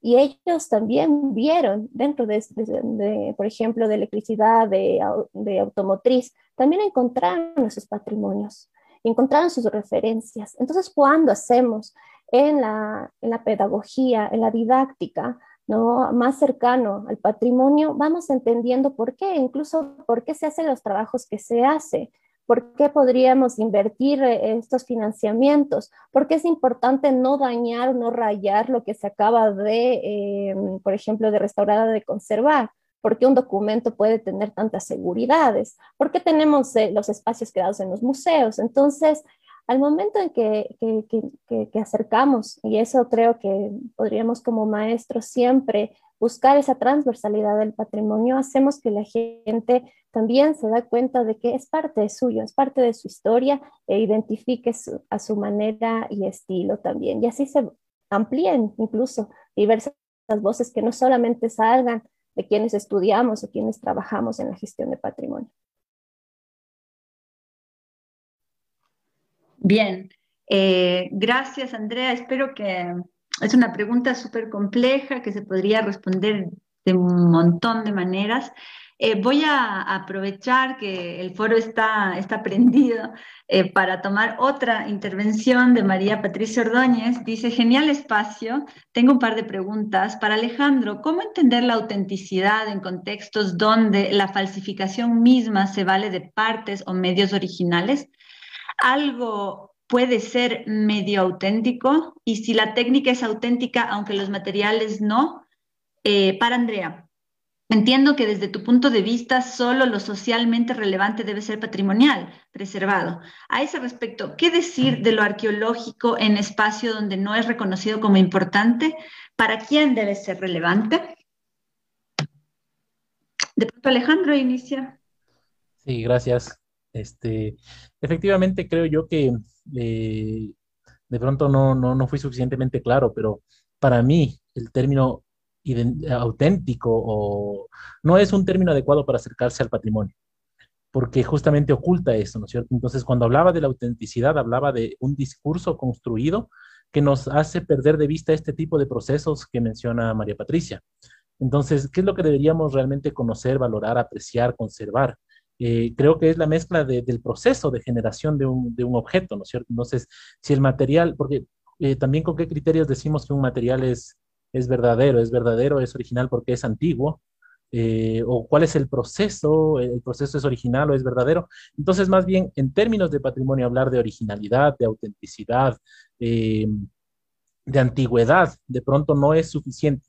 y ellos también vieron dentro de, por ejemplo, de electricidad, de, de automotriz, también encontraron esos patrimonios, encontraron sus referencias. Entonces, cuando hacemos en la, en la pedagogía, en la didáctica, ¿no? más cercano al patrimonio, vamos entendiendo por qué, incluso por qué se hacen los trabajos que se hace, por qué podríamos invertir eh, estos financiamientos, por qué es importante no dañar, no rayar lo que se acaba de, em, por ejemplo, de restaurar, de conservar. ¿Por qué un documento puede tener tantas seguridades? ¿Por qué tenemos eh, los espacios quedados en los museos? Entonces, al momento en que, que, acercamos, y eso creo que podríamos como maestros siempre buscar esa transversalidad del patrimonio, hacemos que la gente también se da cuenta de que es parte de suyo, es parte de su historia e identifique a su manera y estilo también. Y así se amplíen incluso diversas voces que no solamente salgan de quienes estudiamos o quienes trabajamos en la gestión de patrimonio. Bien, eh, gracias Andrea. Espero que es una pregunta súper compleja que se podría responder de un montón de maneras. Eh, voy a aprovechar que el foro está, está prendido eh, para tomar otra intervención de María Patricia Ordóñez. Dice, genial espacio. Tengo un par de preguntas. Para Alejandro, ¿cómo entender la autenticidad en contextos donde la falsificación misma se vale de partes o medios originales? algo puede ser medio auténtico y si la técnica es auténtica, aunque los materiales no. Eh, para Andrea, entiendo que desde tu punto de vista solo lo socialmente relevante debe ser patrimonial, preservado. A ese respecto, ¿qué decir de lo arqueológico en espacio donde no es reconocido como importante? ¿Para quién debe ser relevante? De pronto Alejandro inicia. Sí, gracias. Este, efectivamente, creo yo que eh, de pronto no, no, no fui suficientemente claro, pero para mí el término auténtico o no es un término adecuado para acercarse al patrimonio, porque justamente oculta eso, ¿no es cierto? Entonces, cuando hablaba de la autenticidad, hablaba de un discurso construido que nos hace perder de vista este tipo de procesos que menciona María Patricia. Entonces, ¿qué es lo que deberíamos realmente conocer, valorar, apreciar, conservar? Eh, creo que es la mezcla del proceso de generación de un, objeto, ¿no es cierto? Entonces, si el material, porque eh, también con qué criterios decimos que un material es, es verdadero, es verdadero, es original porque es antiguo, eh, o cuál es el proceso, el proceso es original o es verdadero. Entonces, más bien, en términos de patrimonio, hablar de originalidad, de autenticidad, de antigüedad, de pronto no es suficiente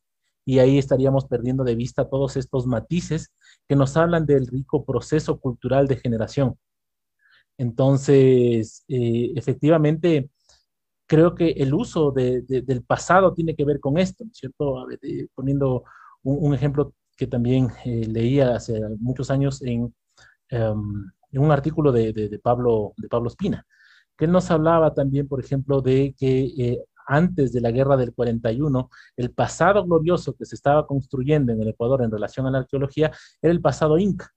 y ahí estaríamos perdiendo de vista todos estos matices que nos hablan del rico proceso cultural de generación. Entonces, eh, efectivamente, creo que el uso del pasado tiene que ver con esto, ¿cierto? poniendo un, ejemplo que también eh, leía hace muchos años en, em, en un artículo de, Pablo, de Pablo Espina, que él nos hablaba también, por ejemplo, de que eh, antes de la guerra del 41, el pasado glorioso que se estaba construyendo en el Ecuador en relación a la arqueología era el pasado inca.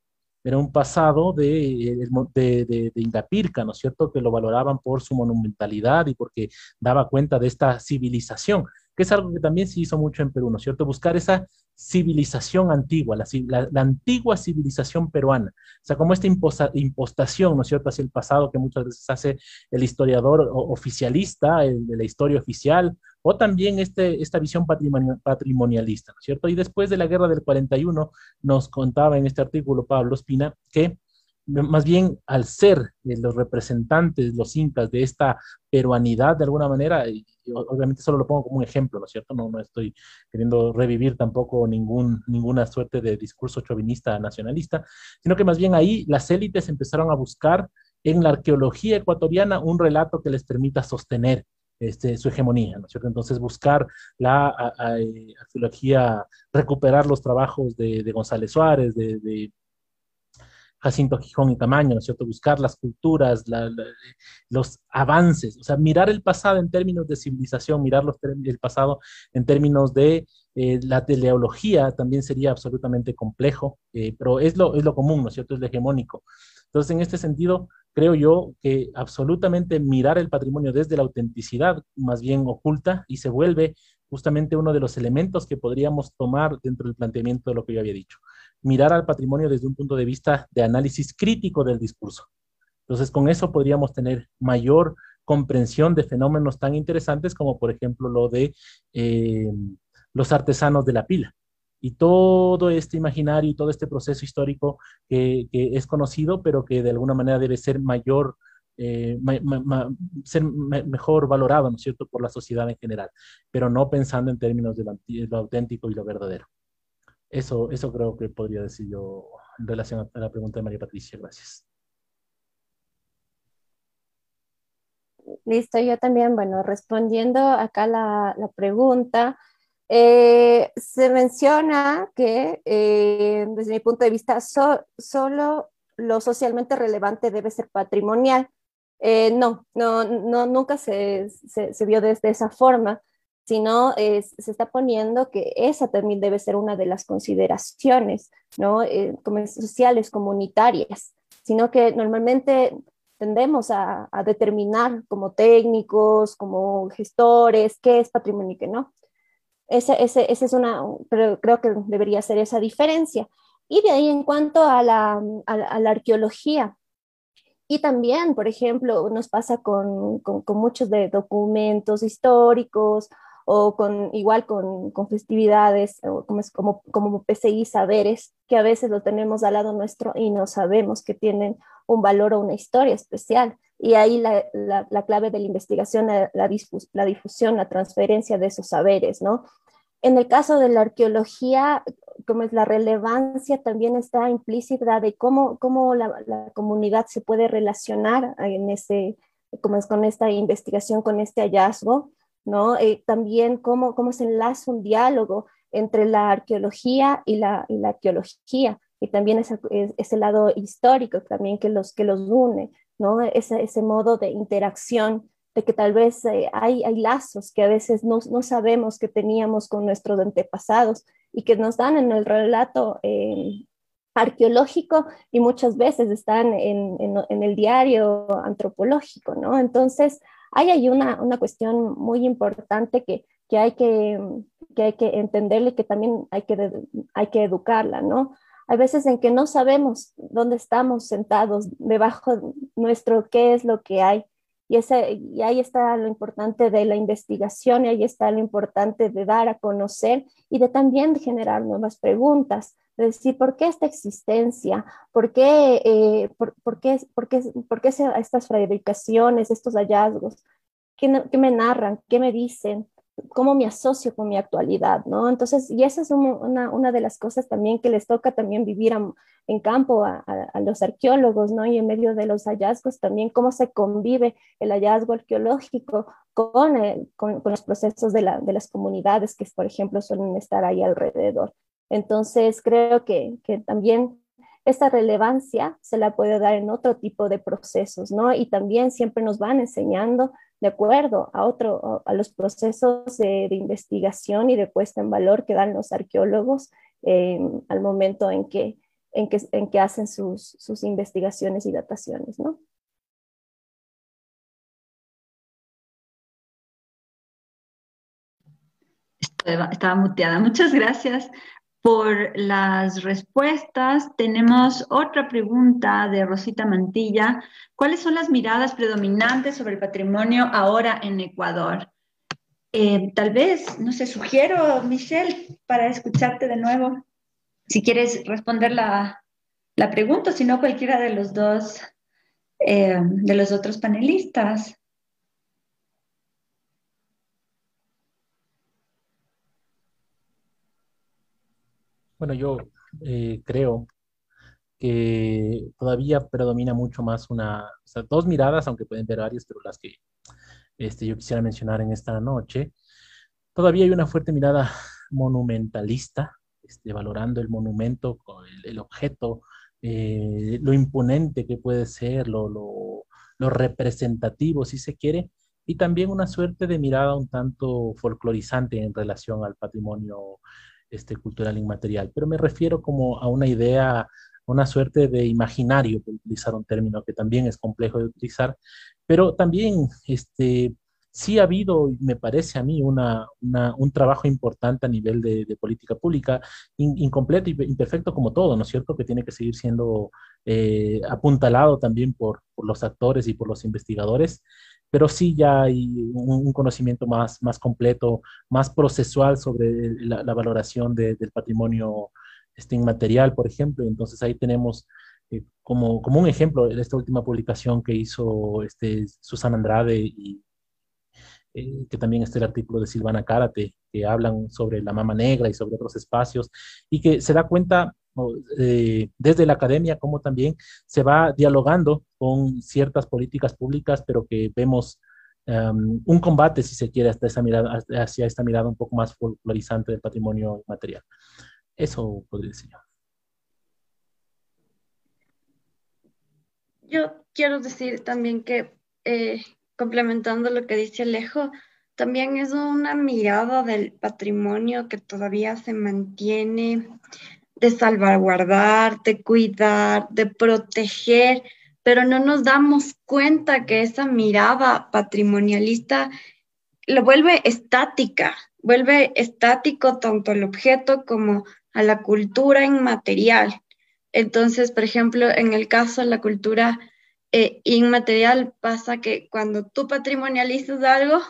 Era un pasado de, de, de, de ¿no es cierto?, que lo valoraban por su monumentalidad y porque daba cuenta de esta civilización que es algo que también se hizo mucho en Perú, ¿no es cierto? Buscar esa civilización antigua, la, antigua civilización peruana, o sea, como esta impostación, ¿no es cierto?, hacia el pasado que muchas veces hace el historiador oficialista, el de la historia oficial, o también este, esta visión patrimonialista, ¿no es cierto? Y después de la guerra del 41 nos contaba en este artículo Pablo Espina que más bien al ser eh, los representantes, los incas de esta peruanidad de alguna manera, obviamente solo lo pongo como un ejemplo, ¿no es cierto? No, no estoy queriendo revivir tampoco ningún, ninguna suerte de discurso chauvinista nacionalista, sino que más bien ahí las élites empezaron a buscar en la arqueología ecuatoriana un relato que les permita sostener este, su hegemonía, ¿no es cierto? Entonces buscar la arqueología, recuperar los trabajos de, González Suárez, de Jacinto Gijón y Tamaño, ¿no es cierto? Buscar las culturas, los avances, o sea, mirar el pasado en términos de civilización, mirar los, el pasado en términos de eh, la teleología también sería absolutamente complejo, eh, pero es lo, es lo común, ¿no es cierto? Es lo hegemónico. Entonces, en este sentido, creo yo que absolutamente mirar el patrimonio desde la autenticidad más bien oculta y se vuelve justamente uno de los elementos que podríamos tomar dentro del planteamiento de lo que yo había dicho mirar al patrimonio desde un punto de vista de análisis crítico del discurso. Entonces, con eso podríamos tener mayor comprensión de fenómenos tan interesantes como, por ejemplo, lo de eh, los artesanos de la pila. Y todo este imaginario y todo este proceso histórico que, es conocido, pero que de alguna manera debe ser mayor, eh, ser mejor valorado, ¿no es cierto?, por la sociedad en general, pero no pensando en términos de lo auténtico y lo verdadero. Eso, eso creo que podría decir yo en relación a la pregunta de María Patricia. Gracias. Listo, yo también, bueno, respondiendo acá la, la pregunta, eh, se menciona que eh, desde mi punto de vista solo lo socialmente relevante debe ser patrimonial. Eh, no, no, no, nunca se, se, se, vio desde esa forma sino se está poniendo que esa también debe ser una de las consideraciones, ¿no? Eh, como sociales, comunitarias, sino que normalmente tendemos a, determinar como técnicos, como gestores, qué es patrimonio y qué no. Ese, ese, ese es una, pero creo que debería ser esa diferencia. Y de ahí en cuanto a la, a, la arqueología, y también, por ejemplo, nos pasa con, con, muchos de documentos históricos o con, igual con, con festividades, o como, como, como PCI saberes, que a veces lo tenemos al lado nuestro y no sabemos que tienen un valor o una historia especial. Y ahí la, la, clave de la investigación, la, la, difusión, la transferencia de esos saberes, ¿no? En el caso de la arqueología, como es la relevancia, también está implícita de cómo, cómo la, la, comunidad se puede relacionar en ese, como es con esta investigación, con este hallazgo. ¿no? Eh, también cómo, cómo se enlaza un diálogo entre la arqueología y la, y la arqueología, y también ese, ese, lado histórico también que los, que los une, ¿no? Ese, ese modo de interacción, de que tal vez eh, hay, hay lazos que a veces no, no, sabemos que teníamos con nuestros antepasados y que nos dan en el relato eh, arqueológico y muchas veces están en, en, el diario antropológico, ¿no? Entonces, hay ahí una, una cuestión muy importante que, que, hay que, que hay que entenderle que también hay que, hay que educarla, ¿no? Hay veces en que no sabemos dónde estamos sentados, debajo nuestro qué es lo que hay. Y, ahí está lo importante de la investigación y ahí está lo importante de dar a conocer y de también generar nuevas preguntas decir, ¿por qué esta existencia? ¿Por qué, eh, por, por, qué, por qué, por qué estas fabricaciones, estos hallazgos? ¿Qué, ¿Qué, me narran? ¿Qué me dicen? ¿Cómo me asocio con mi actualidad? ¿no? Entonces, y esa es una, una, de las cosas también que les toca también vivir en campo a, los arqueólogos, ¿no? Y en medio de los hallazgos también, cómo se convive el hallazgo arqueológico con, con, los procesos de, la, de las comunidades que, por ejemplo, suelen estar ahí alrededor. Entonces, creo que, también esta relevancia se la puede dar en otro tipo de procesos, ¿no? Y también siempre nos van enseñando de acuerdo a, otro, a los procesos de, investigación y de puesta en valor que dan los arqueólogos em, al momento en que, en que, en que hacen sus, sus investigaciones y dataciones, ¿no? Estaba muteada. Muchas gracias por las respuestas. Tenemos otra pregunta de Rosita Mantilla. ¿Cuáles son las miradas predominantes sobre el patrimonio ahora en Ecuador? Eh, tal vez, no sé, sugiero, Michelle, para escucharte de nuevo, si quieres responder la, la pregunta, si no cualquiera de los dos, eh, de los otros panelistas. Bueno, yo eh, creo que todavía predomina mucho más una, dos miradas, aunque pueden ver varias, pero las que este, yo quisiera mencionar en esta noche. Todavía hay una fuerte mirada monumentalista, este, valorando el monumento, el, el objeto, eh, lo imponente que puede ser, lo, lo, lo, representativo, si se quiere, y también una suerte de mirada un tanto folclorizante en relación al patrimonio este, cultural inmaterial. Pero me refiero como a una idea, una suerte de imaginario, por utilizar un término que también es complejo de utilizar, pero también este, sí ha habido, me parece a mí, una, un trabajo importante a nivel de, política pública, incompleto y imperfecto como todo, ¿no es cierto? Que tiene que seguir siendo eh, apuntalado también por, los actores y por los investigadores, pero sí ya hay un, conocimiento más, más completo, más procesual sobre la, valoración del patrimonio este, inmaterial, por ejemplo. Entonces ahí tenemos eh, como, como un ejemplo esta última publicación que hizo este, Susana Andrade y eh, que también está el artículo de Silvana Cárate, que hablan sobre la mama negra y sobre otros espacios, y que se da cuenta eh, desde la academia como también se va dialogando con ciertas políticas públicas, pero que vemos um, un combate, si se quiere, hasta esa mirada, hacia esta mirada un poco más folclorizante del patrimonio material. Eso podría decir yo. Yo quiero decir también que eh, complementando lo que dice Alejo, también es una mirada del patrimonio que todavía se mantiene de salvaguardar, de cuidar, de proteger, pero no nos damos cuenta que esa mirada patrimonialista lo vuelve estática, vuelve estático tanto el objeto como a la cultura inmaterial. Entonces, por ejemplo, en el caso de la cultura eh, inmaterial pasa que cuando tú patrimonializas algo,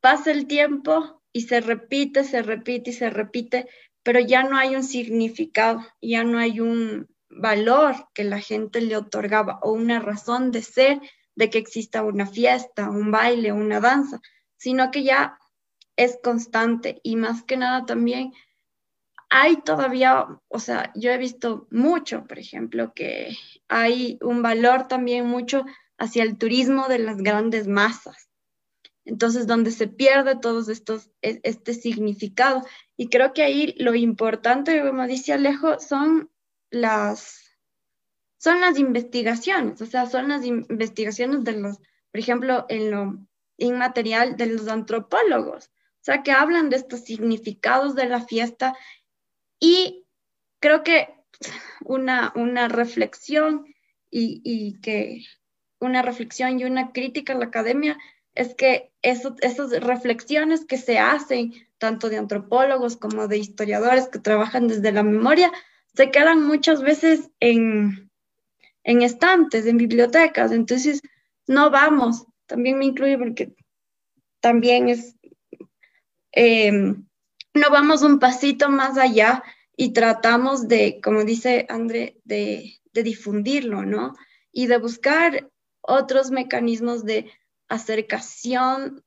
pasa el tiempo y se repite, se repite y se repite, pero ya no hay un significado, ya no hay un valor que la gente le otorgaba o una razón de ser de que exista una fiesta, un baile, una danza, sino que ya es constante y más que nada también hay todavía, o sea, yo he visto mucho, por ejemplo, que hay un valor también mucho hacia el turismo de las grandes masas. Entonces, donde se pierde todos estos, e, este significado. Y creo que ahí lo importante, como dice Alejo, son las, son las investigaciones, o sea, son las investigaciones de los, por ejemplo, en lo inmaterial de los antropólogos, o sea, que hablan de estos significados de la fiesta. Y creo que una, una reflexión y, que una reflexión y una crítica a la academia es que eso, esas reflexiones que se hacen, tanto de antropólogos como de historiadores que trabajan desde la memoria, se quedan muchas veces en, en estantes, en bibliotecas. Entonces, no vamos, también me incluye porque también es, em, no vamos un pasito más allá y tratamos de, como dice André, de, difundirlo, ¿no? Y de buscar otros mecanismos de acercación,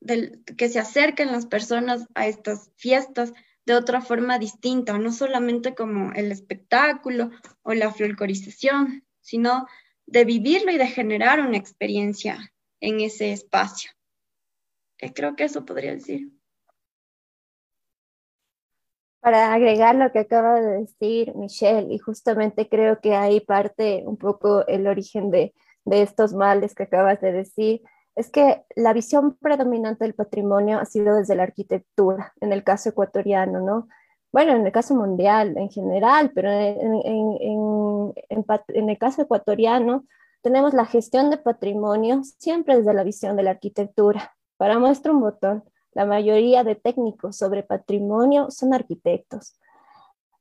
del, que se acerquen las personas a estas fiestas de otra forma distinta, no solamente como el espectáculo o la folclorización, sino de vivirlo y de generar una experiencia en ese espacio. Eh, creo que eso podría decir para agregar lo que acaba de decir Michelle, y justamente creo que ahí parte un poco el origen de, de estos males que acabas de decir, es que la visión predominante del patrimonio ha sido desde la arquitectura, en el caso ecuatoriano, ¿no? Bueno, en el caso mundial en general, pero en, en, en, en, el caso ecuatoriano tenemos la gestión de patrimonio siempre desde la visión de la arquitectura. Para muestra un botón, la mayoría de técnicos sobre patrimonio son arquitectos.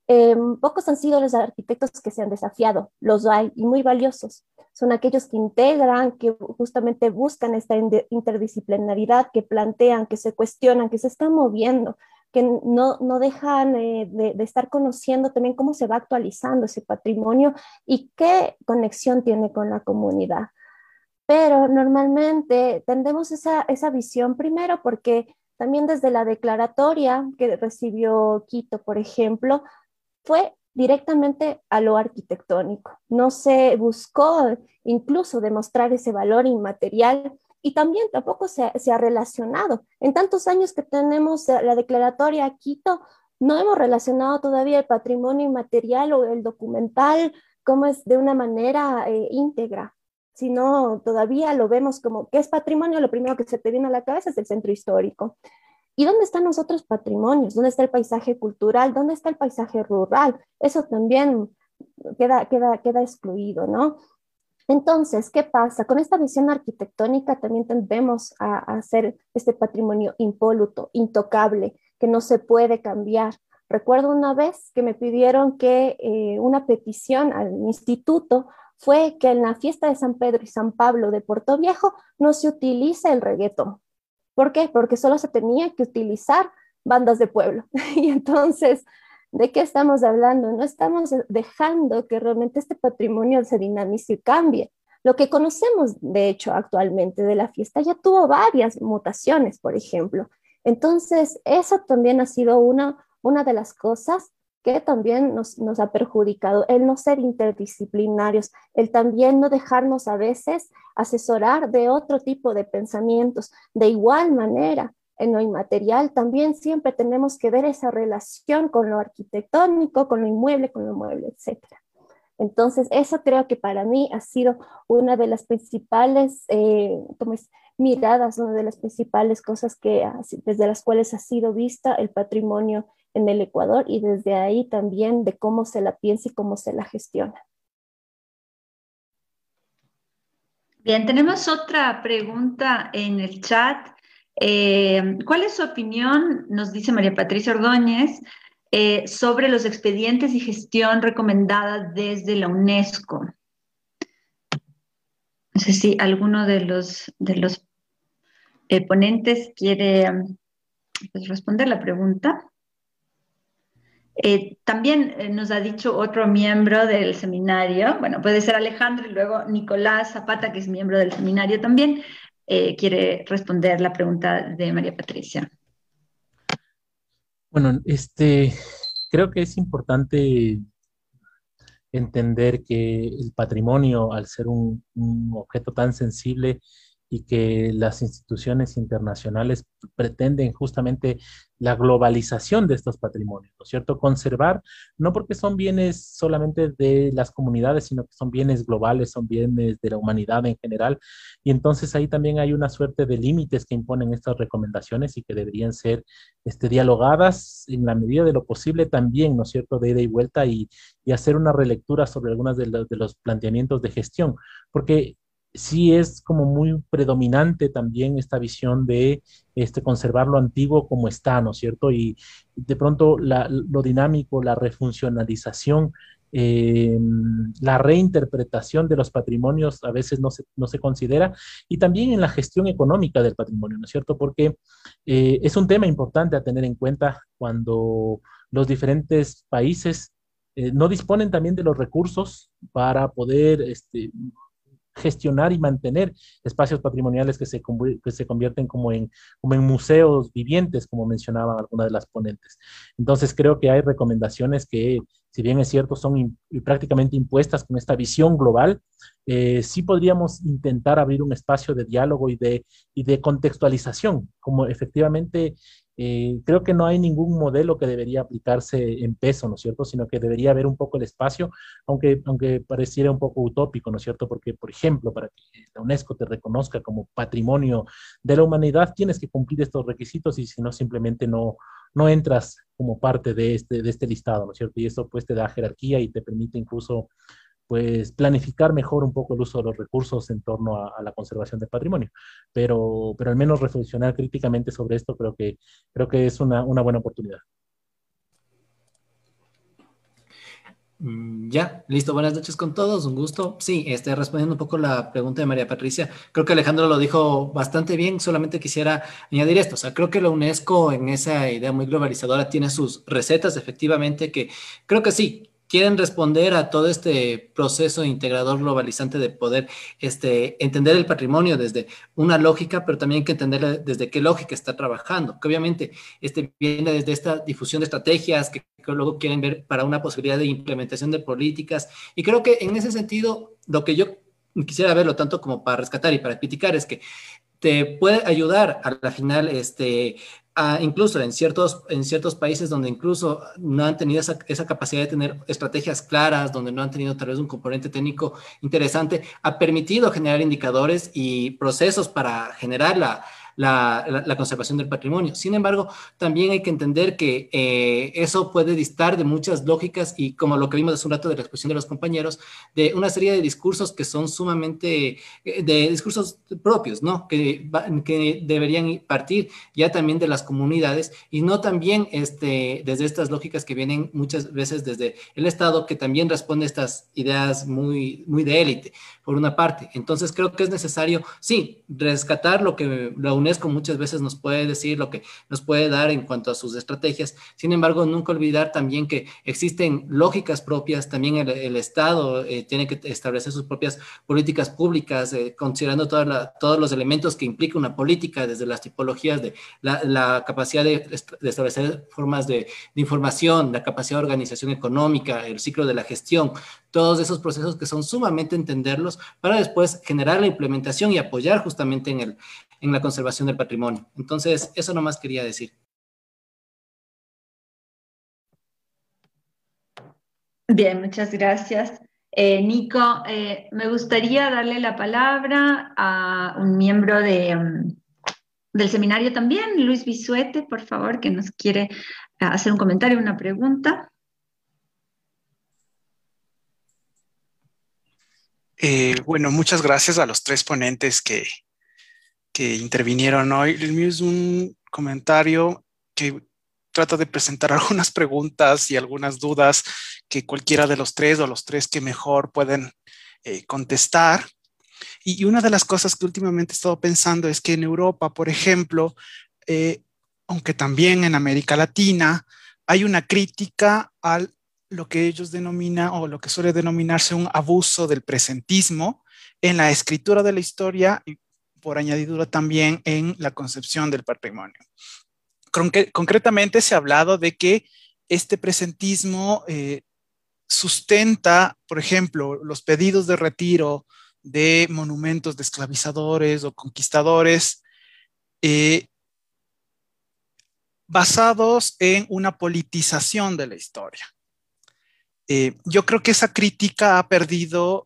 Em, pocos han sido los arquitectos que se han desafiado, los hay y muy valiosos. Son aquellos que integran, que justamente buscan esta interdisciplinaridad, que plantean, que se cuestionan, que se están moviendo, que no, no dejan eh, de, de, estar conociendo también cómo se va actualizando ese patrimonio y qué conexión tiene con la comunidad. Pero normalmente tendemos esa, esa visión primero porque también desde la declaratoria que recibió Quito, por ejemplo, fue directamente a lo arquitectónico. No se buscó incluso demostrar ese valor inmaterial y también tampoco se, ha relacionado. En tantos años que tenemos la declaratoria Quito, no hemos relacionado todavía el patrimonio inmaterial o el documental como es de una manera eh, íntegra, sino todavía lo vemos como que es patrimonio, lo primero que se te viene a la cabeza es el centro histórico. ¿Y dónde están los otros patrimonios? ¿Dónde está el paisaje cultural? ¿Dónde está el paisaje rural? Eso también queda, queda, queda excluido, ¿no? Entonces, ¿qué pasa? Con esta visión arquitectónica también tendemos a, hacer este patrimonio impoluto, intocable, que no se puede cambiar. Recuerdo una vez que me pidieron que eh, una petición al instituto fue que en la fiesta de San Pedro y San Pablo de Puerto Viejo no se utilice el reggaetón. ¿Por qué? Porque solo se tenía que utilizar bandas de pueblo. y entonces, ¿de qué estamos hablando? No estamos dejando que realmente este patrimonio se dinamice y cambie. Lo que conocemos, de hecho, actualmente de la fiesta ya tuvo varias mutaciones, por ejemplo. Entonces, eso también ha sido una, una de las cosas que también nos, ha perjudicado, el no ser interdisciplinarios, el también no dejarnos a veces asesorar de otro tipo de pensamientos. De igual manera, en lo inmaterial también siempre tenemos que ver esa relación con lo arquitectónico, con lo inmueble, con lo mueble, etc. Entonces, eso creo que para mí ha sido una de las principales, eh, es, miradas, una de las principales cosas que, desde las cuales ha sido vista el patrimonio en el Ecuador y desde ahí también de cómo se la piensa y cómo se la gestiona. Bien, tenemos otra pregunta en el chat. Eh, ¿Cuál es su opinión, nos dice María Patricia Ordóñez, eh, sobre los expedientes y gestión recomendada desde la UNESCO? No sé si alguno de los, de los eh, ponentes quiere pues, responder la pregunta. Eh, también eh, nos ha dicho otro miembro del seminario, bueno, puede ser Alejandro y luego Nicolás Zapata, que es miembro del seminario también, quiere responder la pregunta de María Patricia. Bueno, este, creo que es importante entender que el patrimonio, al ser un, objeto tan sensible y que las instituciones internacionales pretenden justamente la globalización de estos patrimonios, ¿no es cierto? Conservar, no porque son bienes solamente de las comunidades, sino que son bienes globales, son bienes de la humanidad en general. Y entonces ahí también hay una suerte de límites que imponen estas recomendaciones y que deberían ser este, dialogadas en la medida de lo posible también, ¿no es cierto?, de ida y vuelta y, y hacer una relectura sobre algunos de, de los planteamientos de gestión. Porque sí es como muy predominante también esta visión de este, conservar lo antiguo como está, ¿no es cierto? Y de pronto lo dinámico, la refuncionalización, eh, la reinterpretación de los patrimonios a veces no se, no se, considera, y también en la gestión económica del patrimonio, ¿no es cierto? Porque eh, es un tema importante a tener en cuenta cuando los diferentes países eh, no disponen también de los recursos para poder este, gestionar y mantener espacios patrimoniales que se, que se convierten como en, como en museos vivientes, como mencionaban algunas de las ponentes. Entonces creo que hay recomendaciones que, si bien es cierto, son prácticamente impuestas con esta visión global, eh, sí podríamos intentar abrir un espacio de diálogo y de, y de contextualización, como efectivamente eh, creo que no hay ningún modelo que debería aplicarse en peso, ¿no es cierto? Sino que debería haber un poco el espacio, aunque, aunque pareciera un poco utópico, ¿no es cierto? Porque, por ejemplo, para que la UNESCO te reconozca como patrimonio de la humanidad, tienes que cumplir estos requisitos y si no, simplemente no, no entras como parte de este, de este listado, ¿no es cierto? Y eso pues te da jerarquía y te permite incluso pues planificar mejor un poco el uso de los recursos en torno a, la conservación del patrimonio. Pero, pero al menos reflexionar críticamente sobre esto creo que, creo que es una, una buena oportunidad. Mm, ya, listo. Buenas noches con todos. Un gusto. Sí, este, respondiendo un poco la pregunta de María Patricia, creo que Alejandro lo dijo bastante bien. Solamente quisiera añadir esto. O sea, creo que la UNESCO en esa idea muy globalizadora tiene sus recetas, efectivamente, que creo que sí, quieren responder a todo este proceso integrador globalizante de poder este, entender el patrimonio desde una lógica, pero también hay que entender desde qué lógica está trabajando, que obviamente este, viene desde esta difusión de estrategias que, luego quieren ver para una posibilidad de implementación de políticas. Y creo que en ese sentido, lo que yo quisiera verlo tanto como para rescatar y para criticar es que te puede ayudar a la final este, incluso en ciertos, en ciertos países donde incluso no han tenido esa, esa, capacidad de tener estrategias claras, donde no han tenido tal vez un componente técnico interesante, ha permitido generar indicadores y procesos para generar la, la, conservación del patrimonio. Sin embargo, también hay que entender que eh, eso puede distar de muchas lógicas y como lo que vimos hace un rato de la exposición de los compañeros, de una serie de discursos que son sumamente, eh, de discursos propios, ¿no? Que, deberían partir ya también de las comunidades y no también este, desde estas lógicas que vienen muchas veces desde el Estado, que también responde a estas ideas muy, muy de élite, por una parte. Entonces creo que es necesario, sí, rescatar lo que la UNESCO muchas veces nos puede decir, lo que nos puede dar en cuanto a sus estrategias. Sin embargo, nunca olvidar también que existen lógicas propias, también el, Estado eh, tiene que establecer sus propias políticas públicas, eh, considerando todos los elementos que implica una política, desde las tipologías de la, capacidad de, establecer formas de, de información, la capacidad de organización económica, el ciclo de la gestión, todos esos procesos que son sumamente entenderlos para después generar la implementación y apoyar justamente en, el, en la conservación del patrimonio. Entonces, eso nomás quería decir. Bien, muchas gracias. Eh, Nico, eh, me gustaría darle la palabra a un miembro de, mm, del seminario también, Luis Bisuete, por favor, que nos quiere hacer un comentario, una pregunta. Eh, bueno, muchas gracias a los tres ponentes que, que intervinieron hoy. El mío es un comentario que trata de presentar algunas preguntas y algunas dudas que cualquiera de los tres o los tres que mejor pueden eh, contestar. Y, una de las cosas que últimamente he estado pensando es que en Europa, por ejemplo, eh, aunque también en América Latina, hay una crítica al lo que ellos denominan o lo que suele denominarse un abuso del presentismo en la escritura de la historia y por añadidura también en la concepción del patrimonio. concretamente se ha hablado de que este presentismo eh, sustenta, por ejemplo, los pedidos de retiro de monumentos de esclavizadores o conquistadores eh, basados en una politización de la historia. Eh, yo creo que esa crítica ha perdido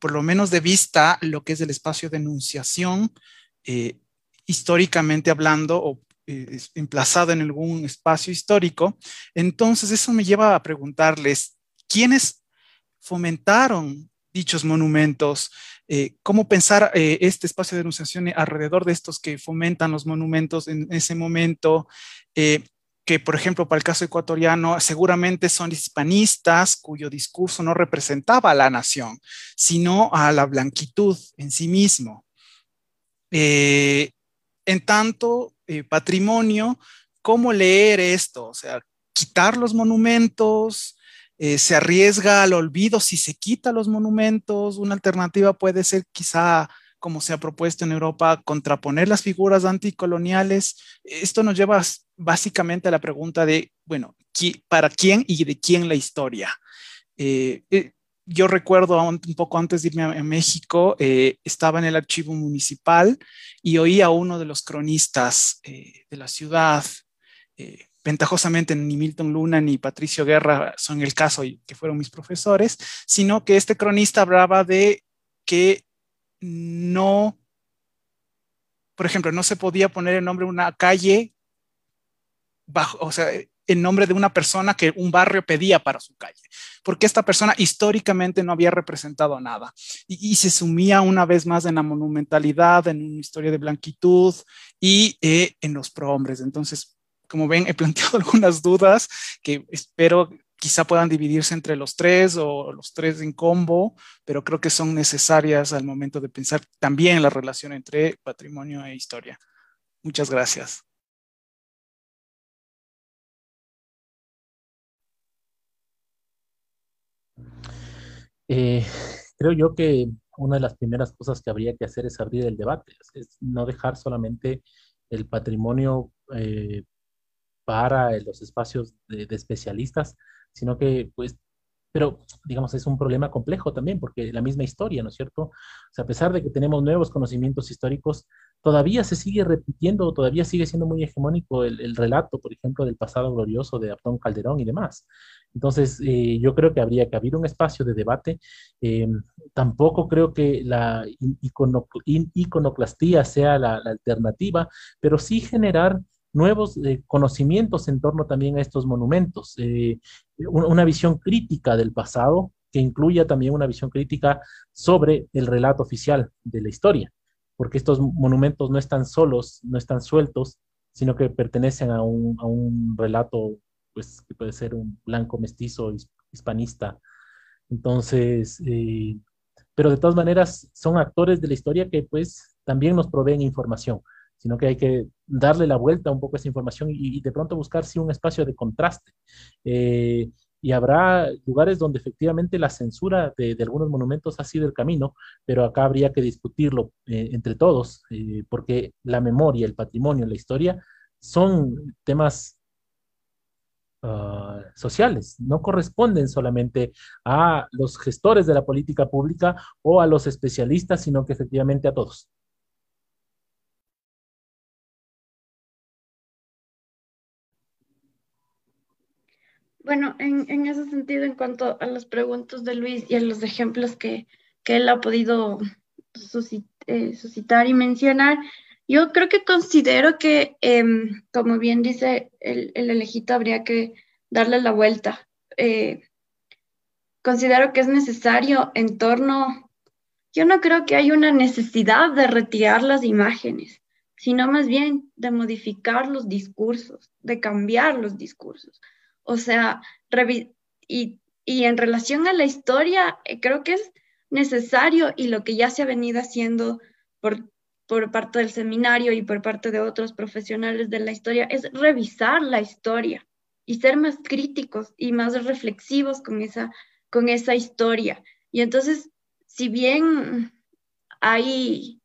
por lo menos de vista lo que es el espacio de enunciación, eh, históricamente hablando o eh, emplazado en algún espacio histórico. Entonces, eso me lleva a preguntarles, ¿quiénes fomentaron dichos monumentos? Eh, ¿Cómo pensar este espacio de enunciación alrededor de estos que fomentan los monumentos en ese momento? Que, por ejemplo, para el caso ecuatoriano, seguramente son hispanistas cuyo discurso no representaba a la nación, sino a la blanquitud en sí mismo. Eh, en tanto, eh, patrimonio, ¿cómo leer esto? O sea, quitar los monumentos, eh, se arriesga al olvido si se quita los monumentos, una alternativa puede ser quizá como se ha propuesto en Europa, contraponer las figuras anticoloniales. Esto nos lleva básicamente a la pregunta de, bueno, ¿para quién y de quién la historia? Eh, eh, yo recuerdo un poco antes de irme a, México, eh, estaba en el archivo municipal y oí a uno de los cronistas de la ciudad, ventajosamente ni Milton Luna ni Patricio Guerra son el caso y que fueron mis profesores, sino que este cronista hablaba de que no, por ejemplo, no se podía poner el nombre de una calle bajo, o sea, el nombre de una persona que un barrio pedía para su calle, porque esta persona históricamente no había representado nada y, se sumía una vez más en la monumentalidad, en una historia de blanquitud y eh, en los prohombres. Entonces, como ven, he planteado algunas dudas que espero quizá puedan dividirse entre los tres o los tres en combo, pero creo que son necesarias al momento de pensar también la relación entre patrimonio e historia. Muchas gracias. Eh, creo yo que una de las primeras cosas que habría que hacer es abrir el debate, es, no dejar solamente el patrimonio eh, para los espacios de, especialistas, sino que, pues, pero digamos, es un problema complejo también, porque la misma historia, ¿no es cierto? O sea, a pesar de que tenemos nuevos conocimientos históricos, todavía se sigue repitiendo, todavía sigue siendo muy hegemónico el, relato, por ejemplo, del pasado glorioso de Abdón Calderón y demás. Entonces, eh, yo creo que habría que abrir un espacio de debate. Eh, tampoco creo que la iconoclastía sea la, alternativa, pero sí generar nuevos eh, conocimientos en torno también a estos monumentos, una visión crítica del pasado que incluya también una visión crítica sobre el relato oficial de la historia porque estos monumentos no están solos, no están sueltos, sino que pertenecen a un, relato, pues, que puede ser un blanco mestizo hispanista. Entonces, eh, pero de todas maneras son actores de la historia que pues también nos proveen información, sino que hay que darle la vuelta un poco a esa información y, de pronto buscar sí un espacio de contraste. Eh, y habrá lugares donde efectivamente la censura de, algunos monumentos ha sido el camino, pero acá habría que discutirlo eh, entre todos, eh, porque la memoria, el patrimonio, la historia son temas ah, sociales, no corresponden solamente a los gestores de la política pública o a los especialistas, sino que efectivamente a todos. Bueno, en, ese sentido, en cuanto a las preguntas de Luis y a los ejemplos que, él ha podido eh, suscitar y mencionar, yo creo que considero que, em, como bien dice el, el, elegido, habría que darle la vuelta. Eh, considero que es necesario en torno, yo no creo que haya una necesidad de retirar las imágenes, sino más bien de modificar los discursos, de cambiar los discursos. O sea, y, en relación a la historia, eh, creo que es necesario y lo que ya se ha venido haciendo por, por parte del seminario y por parte de otros profesionales de la historia es revisar la historia y ser más críticos y más reflexivos con esa, con esa historia. Y entonces, si bien hay,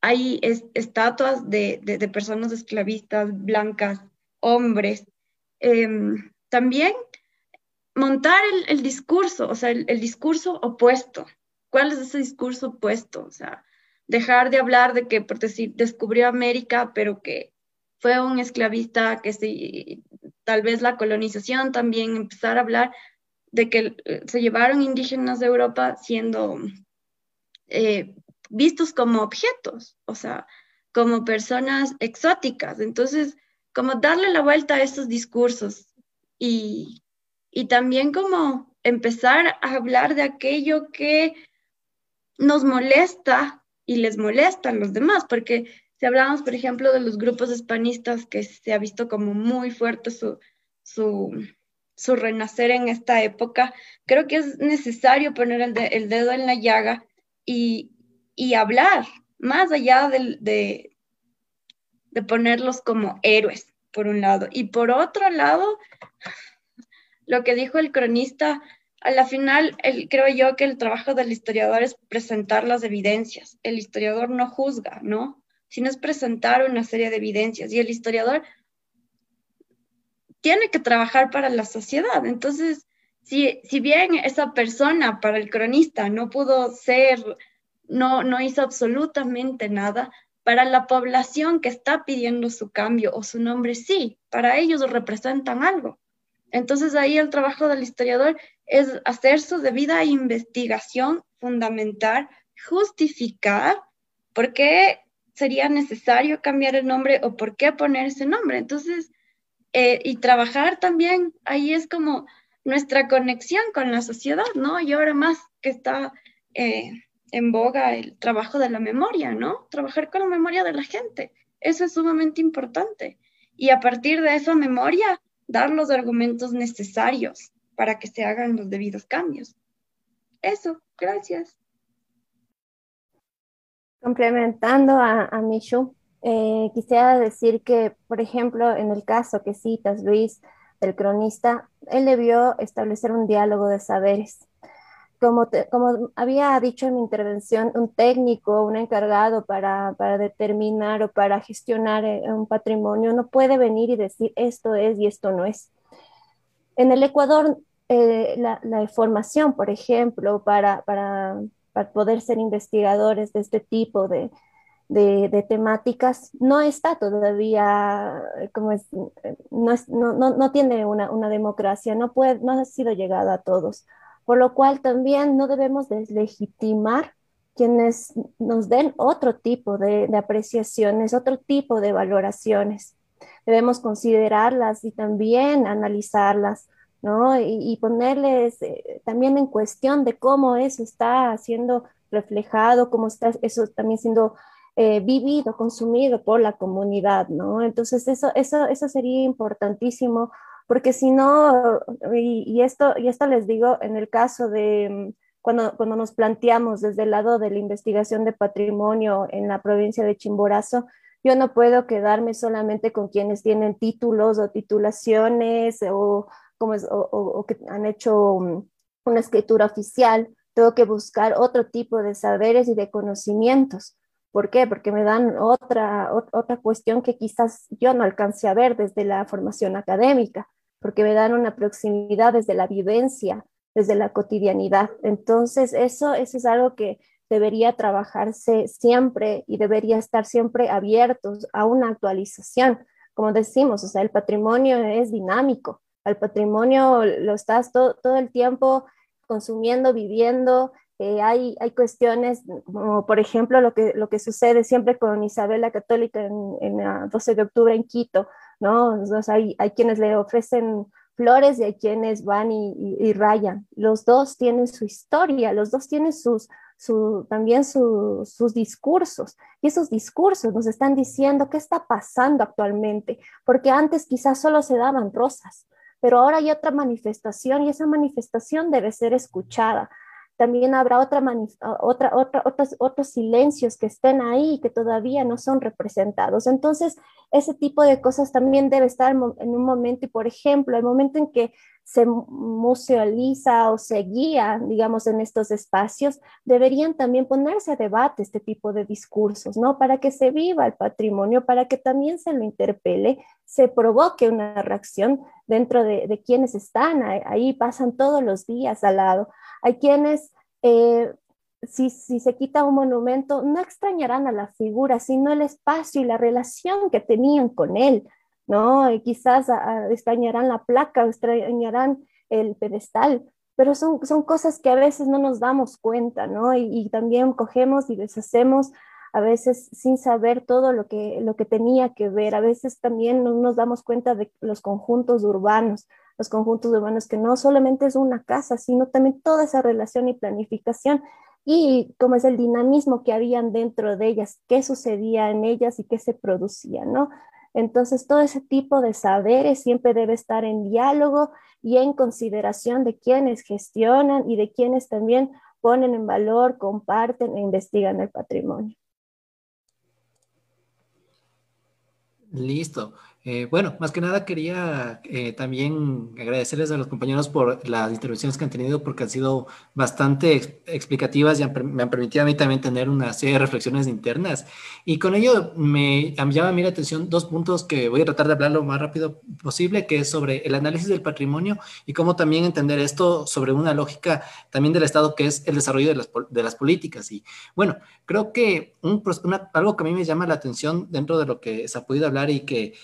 hay estatuas de, de, personas esclavistas, blancas, hombres, Em, también montar el, discurso, o sea, el, discurso opuesto. ¿Cuál es ese discurso opuesto? O sea, dejar de hablar de que por decir, descubrió América, pero que fue un esclavista, que se, tal vez la colonización también, empezar a hablar de que eh, se llevaron indígenas de Europa siendo eh, vistos como objetos, o sea, como personas exóticas. Entonces, como darle la vuelta a estos discursos y, también como empezar a hablar de aquello que nos molesta y les molesta a los demás, porque si hablamos, por ejemplo, de los grupos hispanistas, que se ha visto como muy fuerte su, su, renacer en esta época, creo que es necesario poner el, dedo en la llaga y, hablar más allá de, de ponerlos como héroes, por un lado. Y por otro lado, lo que dijo el cronista, a la final, el, creo yo que el trabajo del historiador es presentar las evidencias. El historiador no juzga, ¿no? Sino es presentar una serie de evidencias. Y el historiador tiene que trabajar para la sociedad. Entonces, si, si bien esa persona para el cronista no pudo ser, no, no hizo absolutamente nada, para la población que está pidiendo su cambio o su nombre, sí, para ellos representan algo. Entonces ahí el trabajo del historiador es hacer su debida investigación, fundamental, justificar por qué sería necesario cambiar el nombre o por qué poner ese nombre. Entonces, eh, y trabajar también, ahí es como nuestra conexión con la sociedad, ¿no? Y ahora más que está eh, en boga el trabajo de la memoria, ¿no? Trabajar con la memoria de la gente. Eso es sumamente importante. Y a partir de esa memoria, dar los argumentos necesarios para que se hagan los debidos cambios. Eso, gracias. Complementando a, a Michu, eh, quisiera decir que, por ejemplo, en el caso que citas, Luis, del cronista, él debió establecer un diálogo de saberes como, como había dicho en mi intervención, un técnico, un encargado para, para determinar o para gestionar eh, un patrimonio no puede venir y decir esto es y esto no es. En el Ecuador, eh, la, la, formación, por ejemplo, para, para, para, poder ser investigadores de este tipo de, de, temáticas, no está todavía, como es, no, no, no, tiene una, una, democracia, no, puede, no ha sido llegada a todos, por lo cual también no debemos deslegitimar quienes nos den otro tipo de, de apreciaciones, otro tipo de valoraciones. Debemos considerarlas y también analizarlas, ¿no? Y, ponerles eh, también en cuestión de cómo eso está siendo reflejado, cómo está eso también siendo eh, vivido, consumido por la comunidad, ¿no? Entonces eso, eso, eso sería importantísimo, porque si no, y, esto, y esto les digo en el caso de mm, cuando, cuando nos planteamos desde el lado de la investigación de patrimonio en la provincia de Chimborazo, yo no puedo quedarme solamente con quienes tienen títulos o titulaciones o o, que han hecho mm, una escritura oficial, tengo que buscar otro tipo de saberes y de conocimientos. ¿Por qué? Porque me dan otra, otra cuestión que quizás yo no alcance a ver desde la formación académica, porque me dan una proximidad desde la vivencia, desde la cotidianidad. Entonces, eso, eso es algo que debería trabajarse siempre y debería estar siempre abiertos a una actualización. Como decimos, o sea, el patrimonio es dinámico al patrimonio lo estás todo, el tiempo consumiendo, viviendo. Eh, hay, hay cuestiones como, por ejemplo, lo que, lo que sucede siempre con Isabel la Católica en, en 12 de octubre en Quito, ¿no? hay, hay quienes le ofrecen flores y hay quienes van y, rayan. Los dos tienen su historia, los dos tienen sus, su, también sus discursos. Y esos discursos nos están diciendo qué está pasando actualmente, porque antes quizás solo se daban rosas, pero ahora hay otra manifestación y esa manifestación debe ser escuchada. También habrá otra, otra, otra, otros, otros silencios que estén ahí y que todavía no son representados. Entonces, ese tipo de cosas también debe estar en un momento, y por ejemplo, el momento en que se musealiza o se guía, digamos, en estos espacios, deberían también ponerse a debate este tipo de discursos, ¿no? Para que se viva el patrimonio, para que también se lo interpele, se provoque una reacción dentro de, quienes están ahí, pasan todos los días al lado. Hay quienes... Eh, si, si, se quita un monumento, no extrañarán a la figura, sino el espacio y la relación que tenían con él, ¿no? Y quizás extrañarán la placa, extrañarán el pedestal, pero son, son cosas que a veces no nos damos cuenta, ¿no? Y, también cogemos y deshacemos a veces sin saber todo lo que, lo que tenía que ver. A veces también no nos damos cuenta de los conjuntos urbanos, los conjuntos urbanos que no solamente es una casa, sino también toda esa relación y planificación y cómo es el dinamismo que habían dentro de ellas, qué sucedía en ellas y qué se producía, ¿no? Entonces, todo ese tipo de saberes siempre debe estar en diálogo y en consideración de quienes gestionan y de quienes también ponen en valor, comparten e investigan el patrimonio. Listo. Eh, bueno, más que nada quería eh, también agradecerles a los compañeros por las intervenciones que han tenido porque han sido bastante explicativas y me han permitido a mí también tener una serie de reflexiones internas. Y con ello me llama a mí la atención dos puntos que voy a tratar de hablar lo más rápido posible, que es sobre el análisis del patrimonio y cómo también entender esto sobre una lógica también del Estado, que es el desarrollo de las, de las políticas. Y bueno, creo que un, algo que a mí me llama la atención dentro de lo que se ha podido hablar y que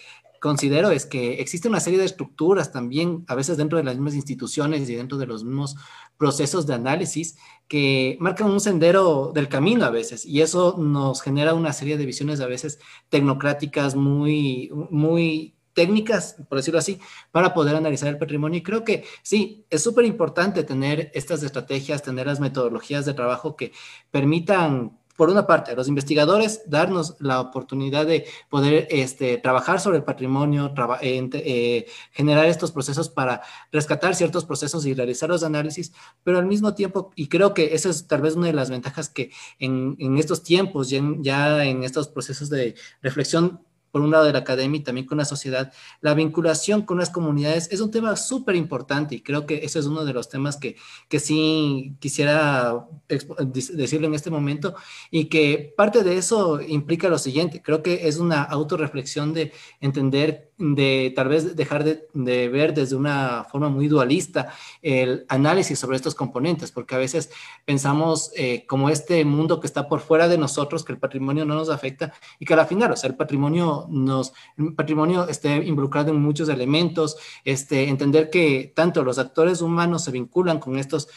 considero es que existe una serie de estructuras también, a veces dentro de las mismas instituciones y dentro de los mismos procesos de análisis, que marcan un sendero del camino a veces, y eso nos genera una serie de visiones a veces tecnocráticas muy, muy técnicas, por decirlo así, para poder analizar el patrimonio. Y creo que sí, es súper importante tener estas estrategias, tener las metodologías de trabajo que permitan por una parte, los investigadores darnos la oportunidad de poder este, trabajar sobre el patrimonio, eh, generar estos procesos para rescatar ciertos procesos y realizar los análisis, pero al mismo tiempo, y creo que esa es tal vez una de las ventajas que en, estos tiempos, ya en estos procesos de reflexión por un lado de la academia y también con la sociedad, la vinculación con las comunidades es un tema súper importante y creo que ese es uno de los temas que, que sí quisiera decirlo en este momento y que parte de eso implica lo siguiente, creo que es una autorreflexión de entender, de tal vez dejar de, de ver desde una forma muy dualista el análisis sobre estos componentes, porque a veces pensamos eh, como este mundo que está por fuera de nosotros, que el patrimonio no nos afecta y que al final, o sea, el patrimonio nos, el patrimonio esté involucrado en muchos elementos, este, entender que tanto los actores humanos se vinculan con estos,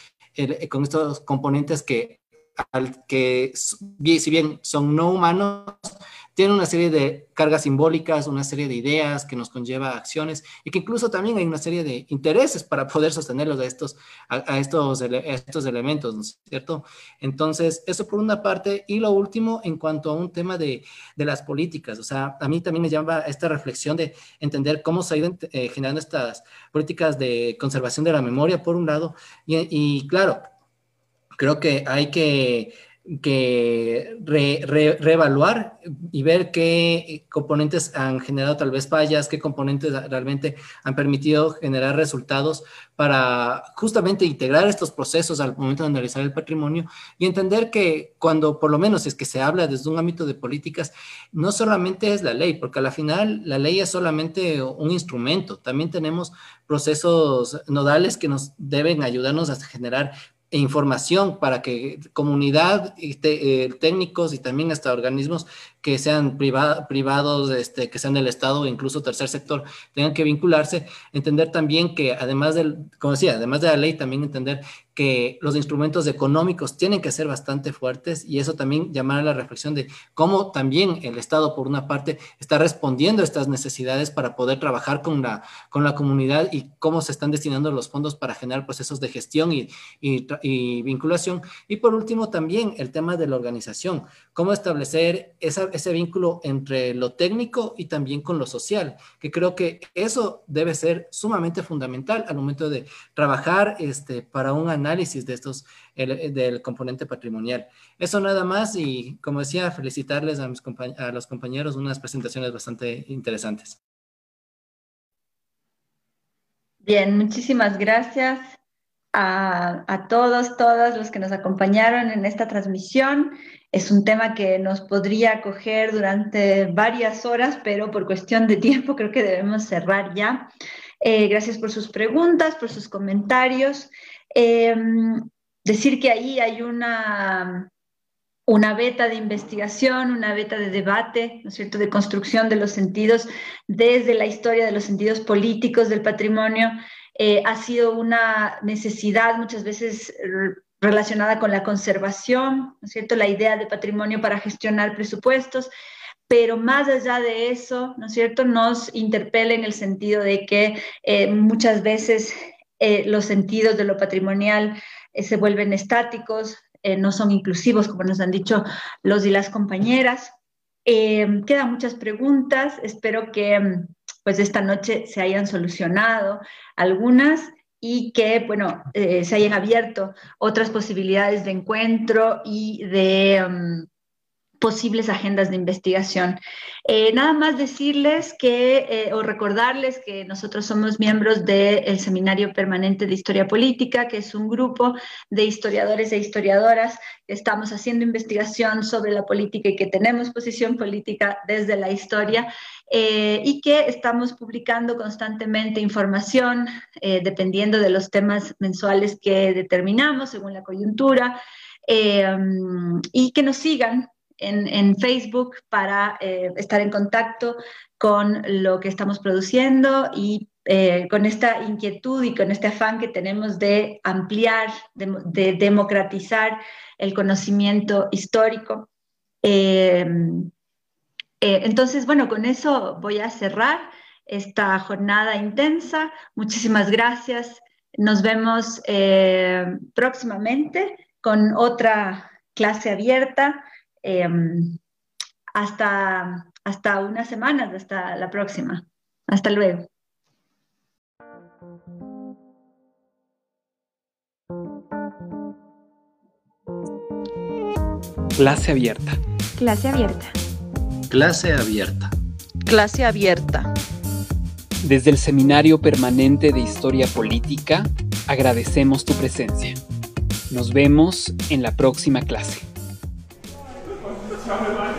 con estos componentes que, que, si bien son no humanos, tiene una serie de cargas simbólicas, una serie de ideas que nos conlleva acciones y que incluso también hay una serie de intereses para poder sostenerlos a estos, a, estos, estos elementos, ¿no es cierto? Entonces, eso por una parte. Y lo último, en cuanto a un tema de, de las políticas, o sea, a mí también me llama esta reflexión de entender cómo se ha ido eh, generando estas políticas de conservación de la memoria, por un lado, y, y claro, creo que hay que que reevaluar y ver qué componentes han generado tal vez fallas, qué componentes realmente han permitido generar resultados para justamente integrar estos procesos al momento de analizar el patrimonio y entender que cuando por lo menos es que se habla desde un ámbito de políticas, no solamente es la ley, porque a la final la ley es solamente un instrumento, también tenemos procesos nodales que nos deben ayudarnos a generar e información para que comunidad, y eh, técnicos y también hasta organismos que sean privados, este, que sean del Estado o incluso tercer sector, tengan que vincularse, entender también que además del, como decía, además de la ley, también entender que los instrumentos económicos tienen que ser bastante fuertes y eso también llamar a la reflexión de cómo también el Estado, por una parte, está respondiendo a estas necesidades para poder trabajar con la, con la comunidad y cómo se están destinando los fondos para generar procesos de gestión y, y, y vinculación. Y por último, también el tema de la organización, cómo establecer esa, ese vínculo entre lo técnico y también con lo social, que creo que eso debe ser sumamente fundamental al momento de trabajar este, para un análisis de estos, del componente patrimonial. Eso nada más y como decía, felicitarles a, mis a los compañeros, unas presentaciones bastante interesantes. Bien, muchísimas gracias a, a, todos, todas los que nos acompañaron en esta transmisión. Es un tema que nos podría coger durante varias horas, pero por cuestión de tiempo creo que debemos cerrar ya. Eh, gracias por sus preguntas, por sus comentarios. Eh, decir que ahí hay una, una beta de investigación, una beta de debate, ¿no es cierto?, de construcción de los sentidos desde la historia de los sentidos políticos del patrimonio eh, ha sido una necesidad muchas veces relacionada con la conservación, ¿no es cierto? La idea de patrimonio para gestionar presupuestos, pero más allá de eso, ¿no es cierto? Nos interpela en el sentido de que eh, muchas veces eh, los sentidos de lo patrimonial se vuelven estáticos, no son inclusivos, como nos han dicho los y las compañeras. quedan muchas preguntas, espero que mm, pues esta noche se hayan solucionado algunas y que, bueno, eh, se hayan abierto otras posibilidades de encuentro y de, mm, posibles agendas de investigación. Eh, nada más decirles que, eh, o recordarles que nosotros somos miembros del Seminario Permanente de Historia Política, que es un grupo de historiadores e historiadoras que estamos haciendo investigación sobre la política y que tenemos posición política desde la historia eh, y que estamos publicando constantemente información dependiendo de los temas mensuales que determinamos según la coyuntura. y que nos sigan en, Facebook para eh, estar en contacto con lo que estamos produciendo y eh, con esta inquietud y con este afán que tenemos de ampliar, de, democratizar el conocimiento histórico. Eh, entonces, bueno, con eso voy a cerrar esta jornada intensa. Muchísimas gracias. Nos vemos próximamente con otra clase abierta Em, hasta, hasta unas semanas, hasta la próxima. Hasta luego. Clase abierta. Clase abierta. Clase abierta. Clase abierta. Desde el Seminario Permanente de Historia Política, agradecemos tu presencia. Nos vemos en la próxima clase. Ciao,